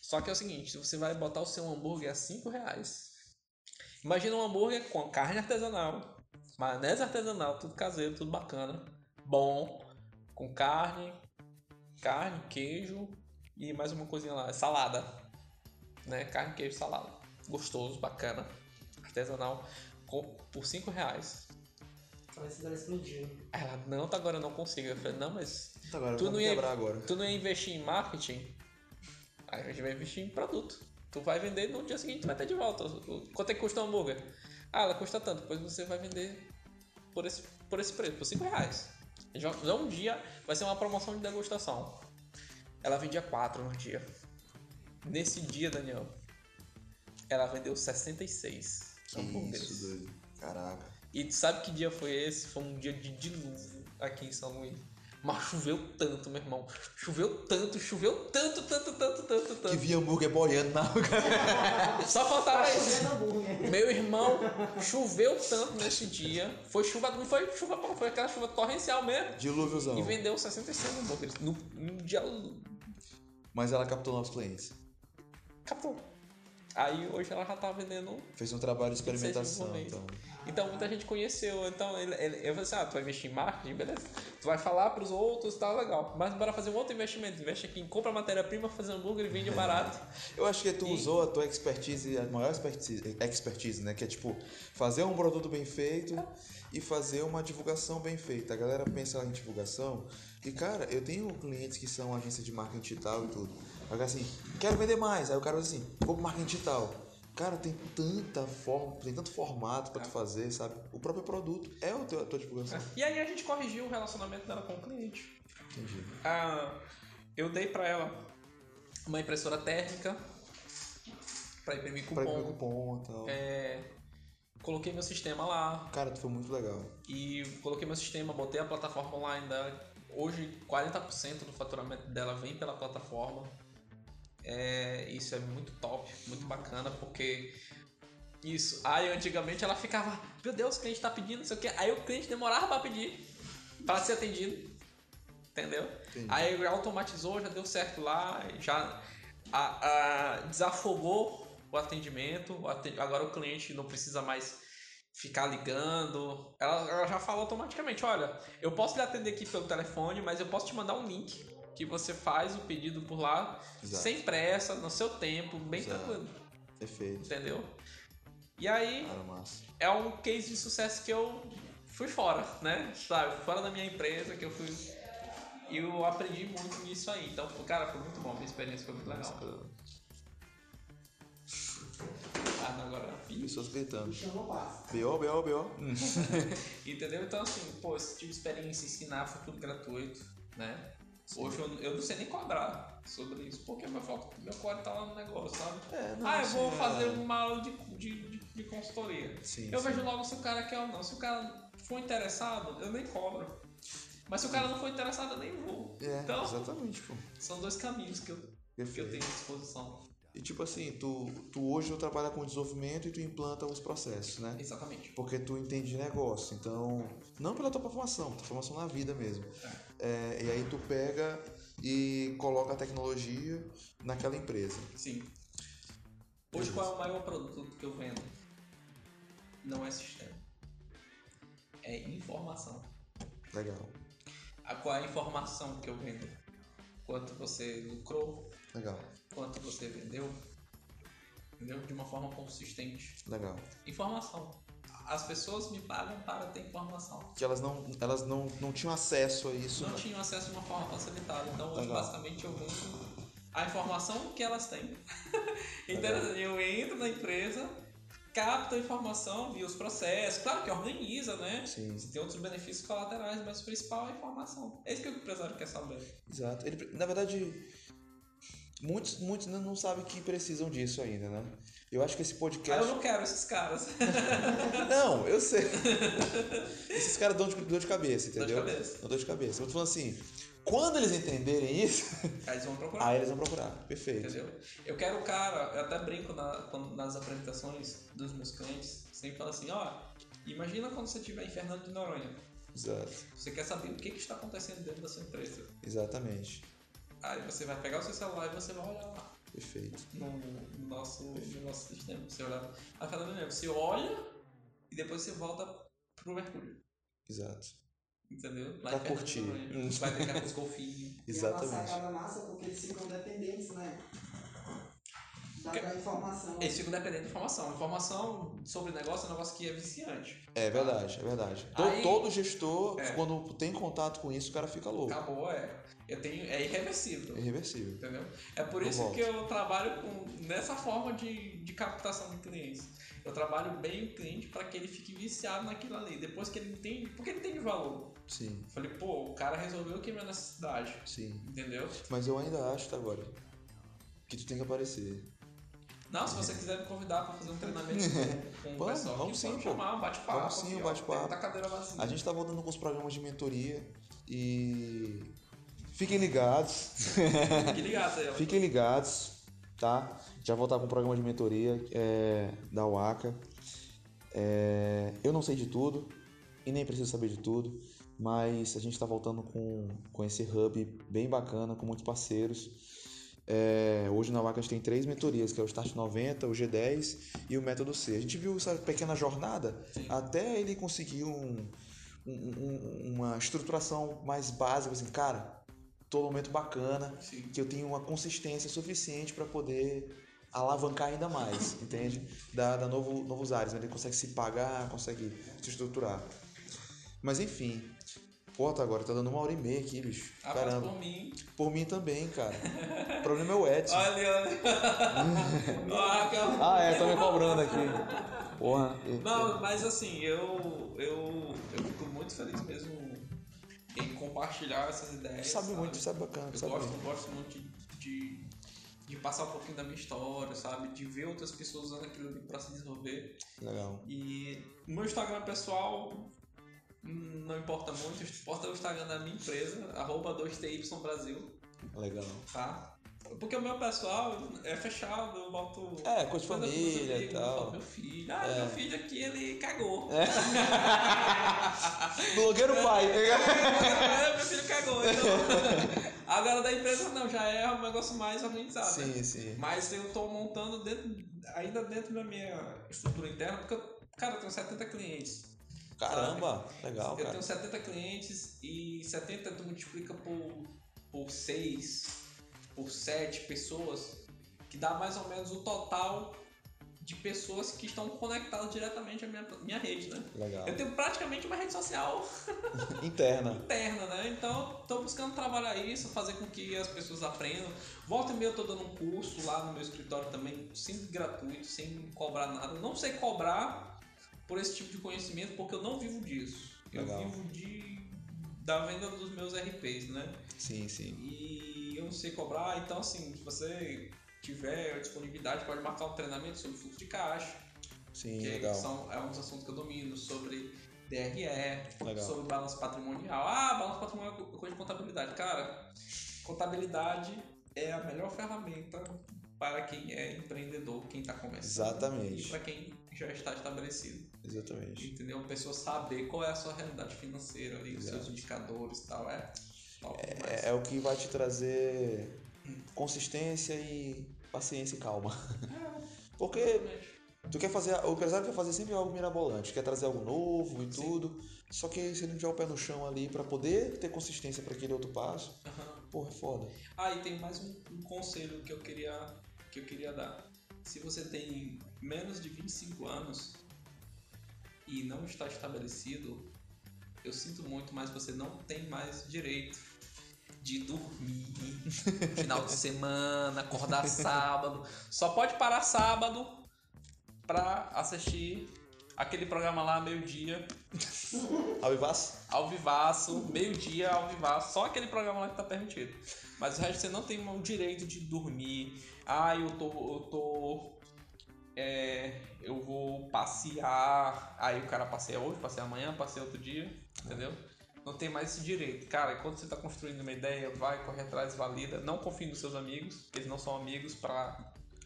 Só que é o seguinte, você vai botar o seu hambúrguer a 5 reais. Imagina um hambúrguer com carne artesanal, maionese artesanal, tudo caseiro, tudo bacana, bom, com carne, carne, queijo e mais uma coisinha lá, salada, né? Carne, queijo, salada, gostoso, bacana, artesanal, com, por 5 reais. Cabeça dela explodiu. Ela, não, tá agora eu não consigo. Eu falei, não, mas Tá, agora Tu vamos não ia- agora. tu não ia investir em marketing? Aí a gente vai investir em produto. Tu vai vender no dia seguinte, tu vai ter de volta. Quanto é que custa um hambúrguer? Ah, ela custa tanto. Depois você vai vender por esse, por esse preço, por 5 reais. Já, já um dia vai ser uma promoção de degustação. Ela vendia 4 no dia. Nesse dia, Daniel, ela vendeu 66 Que hambúrgueres. isso, doido. Caraca. E tu sabe que dia foi esse? Foi um dia de dilúvio aqui em São Luís. Mas choveu tanto, meu irmão. Choveu tanto, choveu tanto, tanto, tanto, tanto, tanto. Que via hambúrguer boiando na Só faltava Tá isso. Meu irmão, choveu tanto nesse dia. Foi chuva, não foi chuva, foi aquela chuva torrencial mesmo. Dilúviozão. E vendeu 66 hambúrgueres no, no dia. Mas ela captou novos clientes. Captou. Aí hoje ela já tá vendendo. Fez um trabalho de 26 experimentação. Então. Então muita gente conheceu. Então ele, ele- eu falei assim: ah, tu vai investir em marketing, beleza. Tu vai falar pros outros, tá legal. Mas bora fazer um outro investimento. Investe aqui em compra matéria-prima, fazer hambúrguer e vende barato. Eu acho que tu E- usou a tua expertise, a maior expertise, expertise, né? Que é tipo, fazer um produto bem feito e fazer uma divulgação bem feita. A galera pensa em divulgação e, cara, eu tenho clientes que são agência de marketing digital e tudo. Aí assim, quero vender mais. Aí o cara diz assim, vou pro marketing digital. Cara, tem tanta forma, tem tanto formato pra tu fazer, sabe? O próprio produto é o teu, a tua divulgação. E aí a gente corrigiu o relacionamento dela com o cliente. Entendi. Ah, eu dei pra ela uma impressora térmica pra imprimir Pra cupom. imprimir cupom e tal. É, coloquei meu sistema lá Cara, tu foi muito legal. e coloquei meu sistema, botei a plataforma online dela. Hoje 40% do faturamento dela vem pela plataforma. É, isso é muito top, muito bacana, porque isso. Aí antigamente ela ficava, meu Deus, o cliente tá pedindo, não sei o que. Aí o cliente demorava pra pedir, pra ser atendido. Entendeu? Entendi. Aí já automatizou, já deu certo lá, já a- a- desafogou o atendimento. o aten- agora o cliente não precisa mais ficar ligando. Ela, ela já fala automaticamente: olha, eu posso lhe atender aqui pelo telefone, mas eu posso te mandar um link que você faz o pedido por lá, Exato. sem pressa, no seu tempo, bem Exato. tranquilo. Perfeito. Entendeu? E aí Cara, é um case de sucesso que eu fui fora, né? Sabe? Fora da minha empresa, que eu fui. E eu aprendi muito nisso aí. Então, cara, foi muito bom. Minha experiência foi muito legal. Ah, não, agora. Pessoas gritando. B.O., B.O., B.O. Entendeu? Então, assim, pô, eu tive experiência em ensinar, foi tudo gratuito, né? Hoje eu, eu não sei nem cobrar sobre isso, porque meu foco, meu core tá lá no negócio, sabe? É, não, ah, eu vou é- fazer uma aula de, de, de, de consultoria. Sim, Eu sim. vejo logo se o cara quer ou não. Se o cara for interessado, eu nem cobro. Mas se o cara não for interessado, eu nem vou. É, então, exatamente, pô. são dois caminhos que eu, que eu tenho à disposição. E tipo assim, tu, tu hoje tu trabalha com desenvolvimento e tu implanta os processos, né? Exatamente. Porque tu entende de negócio, então, não pela tua formação, tua formação na vida mesmo. É, e aí tu pega e coloca a tecnologia naquela empresa. Sim. Hoje, qual é o maior produto que eu vendo? Não é sistema. É informação. Legal, A qual é a informação que eu vendo? Quanto você lucrou, legal, quanto você vendeu, entendeu? De uma forma consistente. legal. Informação. As pessoas me pagam para ter informação. Que elas não, elas não, não tinham acesso a isso. Não né? tinham acesso de uma forma facilitada. Então hoje Legal. basicamente eu vendo a informação que elas têm. então eu entro na empresa, capto a informação, vi os processos, claro que organiza, né? Sim, Tem outros benefícios colaterais, mas o principal é a informação. É isso que o empresário quer saber. exato. Ele, na verdade, muitos, muitos não sabem que precisam disso ainda, né? Eu acho que esse podcast. eu não quero esses caras. Não, eu sei. Esses caras dão de, dor de cabeça, Dor de entendeu? cabeça. Dão dor de cabeça. Eu tô falando assim, quando eles entenderem isso, Aí eles vão procurar. aí eles vão procurar. Perfeito. Entendeu? Eu quero o cara, eu até brinco na- nas apresentações dos meus clientes, sempre falo assim, ó, imagina quando você estiver em Fernando de Noronha. Exato. Você quer saber o que, que está acontecendo dentro da sua empresa. Exatamente. Aí você vai pegar o seu celular e você vai olhar lá Perfeito. no, no nosso, no nosso sistema. Você olhar. Aí fala, "Não, você olha e depois você volta pro Mercúrio. Exato. Entendeu? Lá Pra curtir. Vai brincar com os golfinhos. E é uma Exatamente. sacada massa porque eles ficam dependentes, né? Da informação. Eles ficam dependendo de informação. Informação sobre negócio é um negócio que é viciante. É verdade, é verdade. Aí- Todo gestor, É. quando tem contato com isso, o cara fica louco. Acabou, é. Eu tenho, é irreversível. É irreversível. Entendeu? É por Eu isso volto. que eu trabalho com, nessa forma de, de captação de clientes. Eu trabalho bem o cliente para que ele fique viciado naquilo ali. Depois que ele entende, porque ele entende valor. Sim, Eu falei, pô, o cara resolveu o que é minha necessidade. sim. Entendeu? Mas eu ainda acho, tá agora, que tu tem que aparecer. Não, se você quiser me convidar para fazer um treinamento com, com o Vamos, pessoal, vamos sim, pode pô. chamar, um bate-papo. Vamos sim, um bate-papo. cadeira vazia. A gente tá voltando com os programas de mentoria. E fiquem ligados. Fique ligado aí, ó. Fiquem ligados, tá? Já voltar com o programa de mentoria é, da UACA. É, eu não sei de tudo e nem preciso saber de tudo, mas a gente está voltando com, com esse hub bem bacana, com muitos parceiros. É, hoje na UACA a gente tem três mentorias, que é o Start 90, o G10 e o Método C. A gente viu essa pequena jornada até ele conseguir um, um- um- uma estruturação mais básica, assim, cara, num momento bacana, Sim. que eu tenho uma consistência suficiente para poder alavancar ainda mais, entende? Da, da novo, novos áreas, né? ele consegue se pagar, consegue se estruturar. Mas enfim, tá agora tá dando uma hora e meia aqui, bicho. Ah, Caramba. por mim. Por mim também, cara. O problema é o Edson. Olha ali, olha. Ah, é, tá me cobrando aqui. Porra. Não, mas assim, eu, eu, eu fico muito feliz mesmo em compartilhar essas ideias. Tu sabe muito, sabe bacana, Eu sabe gosto, muito. gosto muito de, de, de passar um pouquinho da minha história, sabe? De ver outras pessoas usando aquilo ali pra se desenvolver. Legal. E o meu Instagram pessoal não importa muito, importa o Instagram da minha empresa, arroba 2TY Brasil, Legal. tá? Porque o meu pessoal é fechado, eu boto. É, quando eu família e tal. Meu filho. Ah, É. meu filho aqui, ele cagou. Blogueiro pai. É, meu filho cagou. Então... Agora da empresa não, já é um negócio mais organizado. né? sim, sim. Mas eu tô montando dentro, ainda dentro da minha estrutura interna, porque, eu, cara, eu tenho 70 clientes. Caramba, legal, eu cara. tenho 70 clientes e 70 tu multiplica por, por 6, por 7 pessoas, que dá mais ou menos o total de pessoas que estão conectadas diretamente à minha, minha rede, né? Legal. Eu tenho praticamente uma rede social Interna. interna, né? Então, estou buscando trabalhar isso, fazer com que as pessoas aprendam. Volta e meia eu tô dando um curso lá no meu escritório também, sempre gratuito, sem cobrar nada. Não sei cobrar por esse tipo de conhecimento, porque eu não vivo disso. Legal. Eu vivo de da venda dos meus RPs, né? Sim, sim. E eu não sei cobrar, então assim, se você tiver disponibilidade, pode marcar um treinamento sobre fluxo de caixa, Sim, que legal. são, é um dos assuntos que eu domino, sobre DRE, Legal. sobre balanço patrimonial. Ah, balanço patrimonial é coisa de contabilidade. Cara, contabilidade é a melhor ferramenta para quem é empreendedor, quem está começando. Exatamente. E para quem já está estabelecido. Exatamente. Entendeu? A pessoa saber qual é a sua realidade financeira ali, os seus indicadores e tal. É top demais. É, é o que vai te trazer consistência e paciência e calma. Porque Exatamente. tu quer fazer, o empresário quer fazer sempre algo mirabolante, quer trazer algo novo e Sim. tudo. Só que se ele não tiver o pé no chão ali pra poder ter consistência pra aquele outro passo, Aham. porra, é foda. Ah, e tem mais um, um conselho que eu queria que eu queria dar. Se você tem menos de 25 anos e não está estabelecido, eu sinto muito, mas você não tem mais direito de dormir final de semana, acordar sábado. Só pode parar sábado pra assistir aquele programa lá meio-dia Alvivaz? ao vivaço, meio-dia ao vivaço, só aquele programa lá que tá permitido. Mas o resto você não tem o direito de dormir. Ah, eu tô. Eu tô. é, eu vou passear. Aí o cara passeia hoje, passeia amanhã, passeia outro dia, entendeu? Não tem mais esse direito. Cara, quando você tá construindo uma ideia, vai, corre atrás, valida. Não confie nos seus amigos, porque eles não são amigos pra.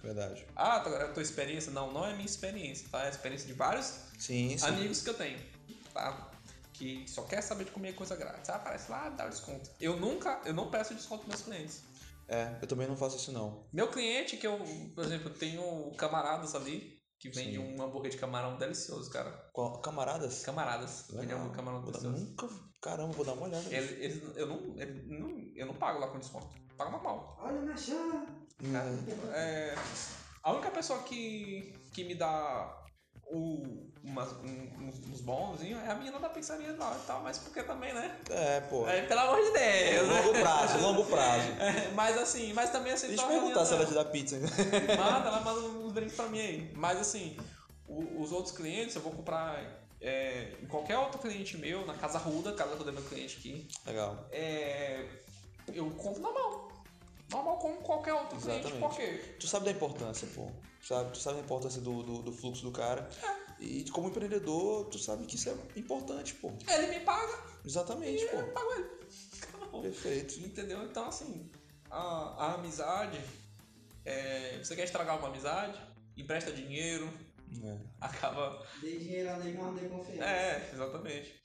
Verdade. Ah, é a tua experiência? Não, não é a minha experiência, tá? É a experiência de vários Sim, sim. amigos que eu tenho, tá? Que só quer saber de comer coisa grátis. Ah, aparece lá, dá o desconto. Eu nunca, eu não peço desconto pros meus clientes. É, eu também não faço isso não. Meu cliente, que eu, por exemplo, tenho camaradas ali, que vende Sim. um hambúrguer de camarão delicioso, cara. Qual- Camaradas? Camaradas, vende Legal. um camarão Vou dar- delicioso. nunca. Caramba, vou dar uma olhada. Ele, ele- eu, não, ele não, eu não pago lá com desconto. Pago normal. Olha na chama. Hum, É, a única pessoa que, que me dá o, umas, um- uns, uns bonzinhos é a menina da pizzaria lá e tal, mas porque também, né? É, pô. É, pelo amor de Deus? Longo prazo, longo prazo. É, mas assim, mas também assim. Deixa eu perguntar se ela te dá pizza. Manda, ela manda uns drinks pra mim aí. Mas assim, o- os outros clientes eu vou comprar é, em qualquer outro cliente meu, na Casa Ruda, Casa Ruda é meu cliente aqui, Legal. é, eu compro normal. Normal como qualquer outro cliente, Exatamente. por quê? Tu sabe da importância, pô. Sabe? Tu sabe da importância do, do, do fluxo do cara. E como empreendedor, tu sabe que isso é importante, pô. Ele me paga, Exatamente, e eu pô. pago ele. Perfeito. Entendeu? Então, assim, a, a amizade. é, você quer estragar uma amizade? Empresta dinheiro, É. acaba. Dei dinheiro a não dei confiança. É, exatamente.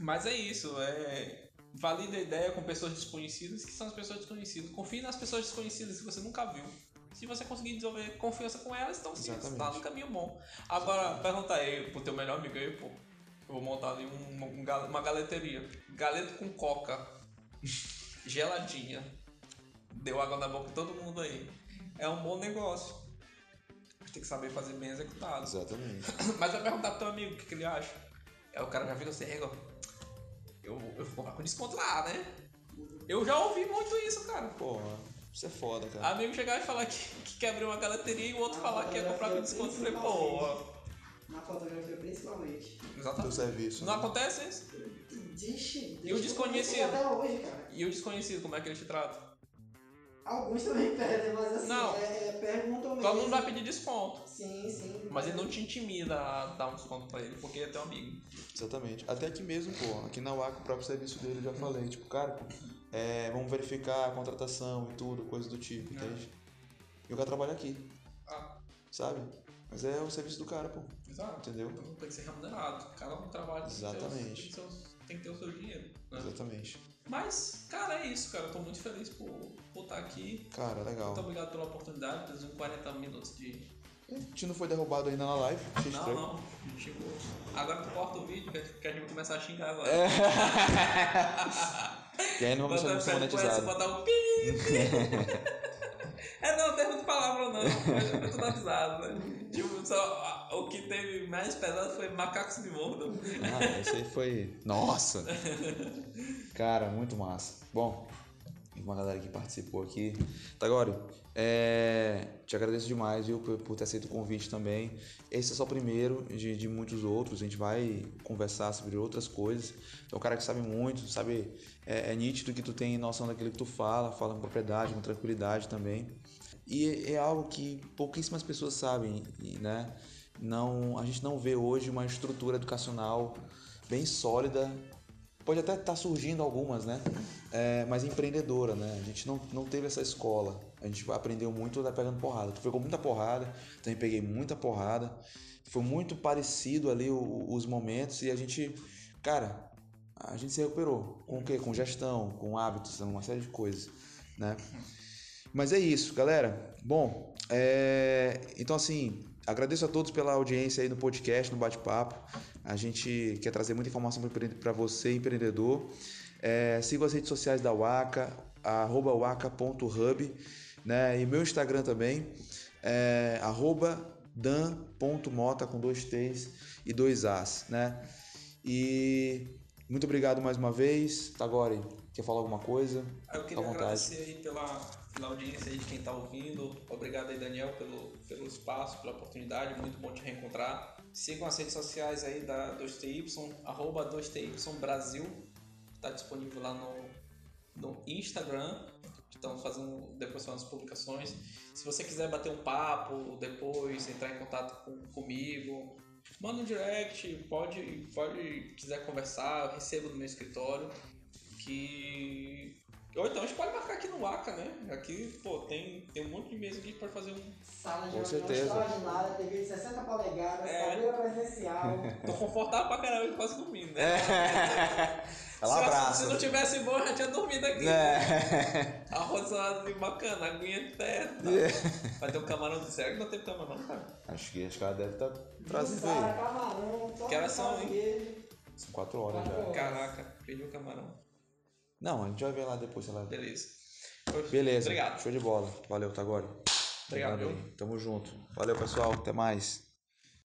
Mas é isso, é. Valida a ideia com pessoas desconhecidas, que são as pessoas desconhecidas. Confie nas pessoas desconhecidas que você nunca viu. Se você conseguir desenvolver confiança com elas, então sim, você tá no caminho bom. Agora, pergunta aí pro teu melhor amigo aí, pô. Eu vou montar ali um- um gal- uma galeteria. Galeto com coca. Geladinha. Deu água na boca todo mundo aí. É um bom negócio. Tem que saber fazer bem executado. Exatamente. Mas vai perguntar pro teu amigo o que, que ele acha. Aí o cara já vira assim, "Ego, eu, eu vou comprar com desconto lá, né? Eu já ouvi muito isso, cara. Pô, isso é foda, cara. Amigo chegar e falar que, que quer abrir uma galeteria e o outro falar que quer comprar com desconto. Eu falei, pô, Na fotografia principalmente. Exatamente. serviço. Não né? acontece isso? Ixi, E o desconhecido? Até hoje, cara. E o desconhecido, como é que ele te trata? Alguns também pedem, mas assim, Não. é, é, perguntam mesmo. Todo mundo vai pedir desconto. Sim, sim. Mas ele não te intimida a dar um desconto pra ele, porque é teu amigo. Exatamente. Até aqui mesmo, pô, aqui na UAC, o próprio serviço dele, eu já falei, tipo, cara, é, vamos verificar a contratação e tudo, coisa do tipo, entende? E o cara trabalha aqui, Ah, sabe? Mas é o serviço do cara, pô, exato. entendeu? Então tem que ser remunerado. Cada um trabalha Exatamente. Tem que, ter o- tem que ter o seu dinheiro. Né? Exatamente. Mas, cara, é isso, cara. Eu tô muito feliz por, por estar aqui. Cara, legal. Muito obrigado pela oportunidade. Temos uns 40 minutos de. A gente não foi derrubado ainda na live, Não, estranho. não. Chegou. Agora tu corta o vídeo que a gente- vai começar a xingar agora. É. E aí não vamos pra depois, monetizado. botar um pi, pi. não. Eu tô avisado, né? Tipo, só, o que teve mais pesado foi macacos me mordam. Ah, esse aí foi. Nossa! Cara, muito massa. Bom, uma galera que participou aqui. Tagore, é, te agradeço demais, viu, por, por ter aceito o convite também. Esse é só o primeiro de, de muitos outros. A gente vai conversar sobre outras coisas. É um cara que sabe muito, sabe? É, é nítido que tu tem noção daquilo que tu fala, fala com propriedade, com tranquilidade também. E é algo que pouquíssimas pessoas sabem, né? Não, a gente não vê hoje uma estrutura educacional bem sólida. Pode até estar surgindo algumas, né? É, mas empreendedora, né? A gente não, não teve essa escola. A gente aprendeu muito da pegando porrada. Tu pegou muita porrada, também peguei muita porrada. Foi muito parecido ali o- os momentos e a gente, cara, a gente se recuperou. Com o quê? Com gestão, com hábitos, uma série de coisas, né? Mas é isso, galera. Bom, é, então assim, agradeço a todos pela audiência aí no podcast, no bate-papo. A gente quer trazer muita informação para você, empreendedor. É, siga as redes sociais da Waka, arroba waka.hub, né? E meu Instagram também, é arroba dan.mota com dois T's e dois As, né? E muito obrigado mais uma vez. Tagore, quer falar alguma coisa? Eu queria agradecer aí pela, pela audiência aí de quem tá ouvindo. Obrigado aí, Daniel, pelo, pelo espaço, pela oportunidade. Muito bom te reencontrar. Sigam as redes sociais aí da 2TY, arroba 2TY Brasil. Tá disponível lá no, no Instagram. Estamos fazendo depois as publicações. Se você quiser bater um papo depois, entrar em contato com, comigo, manda um direct, pode, pode quiser conversar, eu recebo no meu escritório. Que. Ou então a gente pode marcar aqui no Waka, né? Aqui, pô, tem, tem um monte de mesa que a gente pode fazer um. Sala de Com certeza. extraordinária, TV de 60 polegadas, É. cadeira presencial. Tô confortável pra caramba e quase dormindo, né? Ela se, abraça. se não tivesse bom, eu já tinha dormido aqui. É. Arrozado bacana, aguinha de terra. Vai ter um camarão. Será que não tem camarão, cara? Acho que acho que ela deve estar trazendo Sara, aí. camarão, só Que horas são, hein? São quatro horas Quatro já. horas. Caraca, perdi o camarão. Não, a gente vai ver lá depois se ela. Beleza. Beleza. Obrigado. Show de bola. Valeu, Tagore. Obrigado, aí. viu? Tamo junto. Valeu, pessoal. Até mais.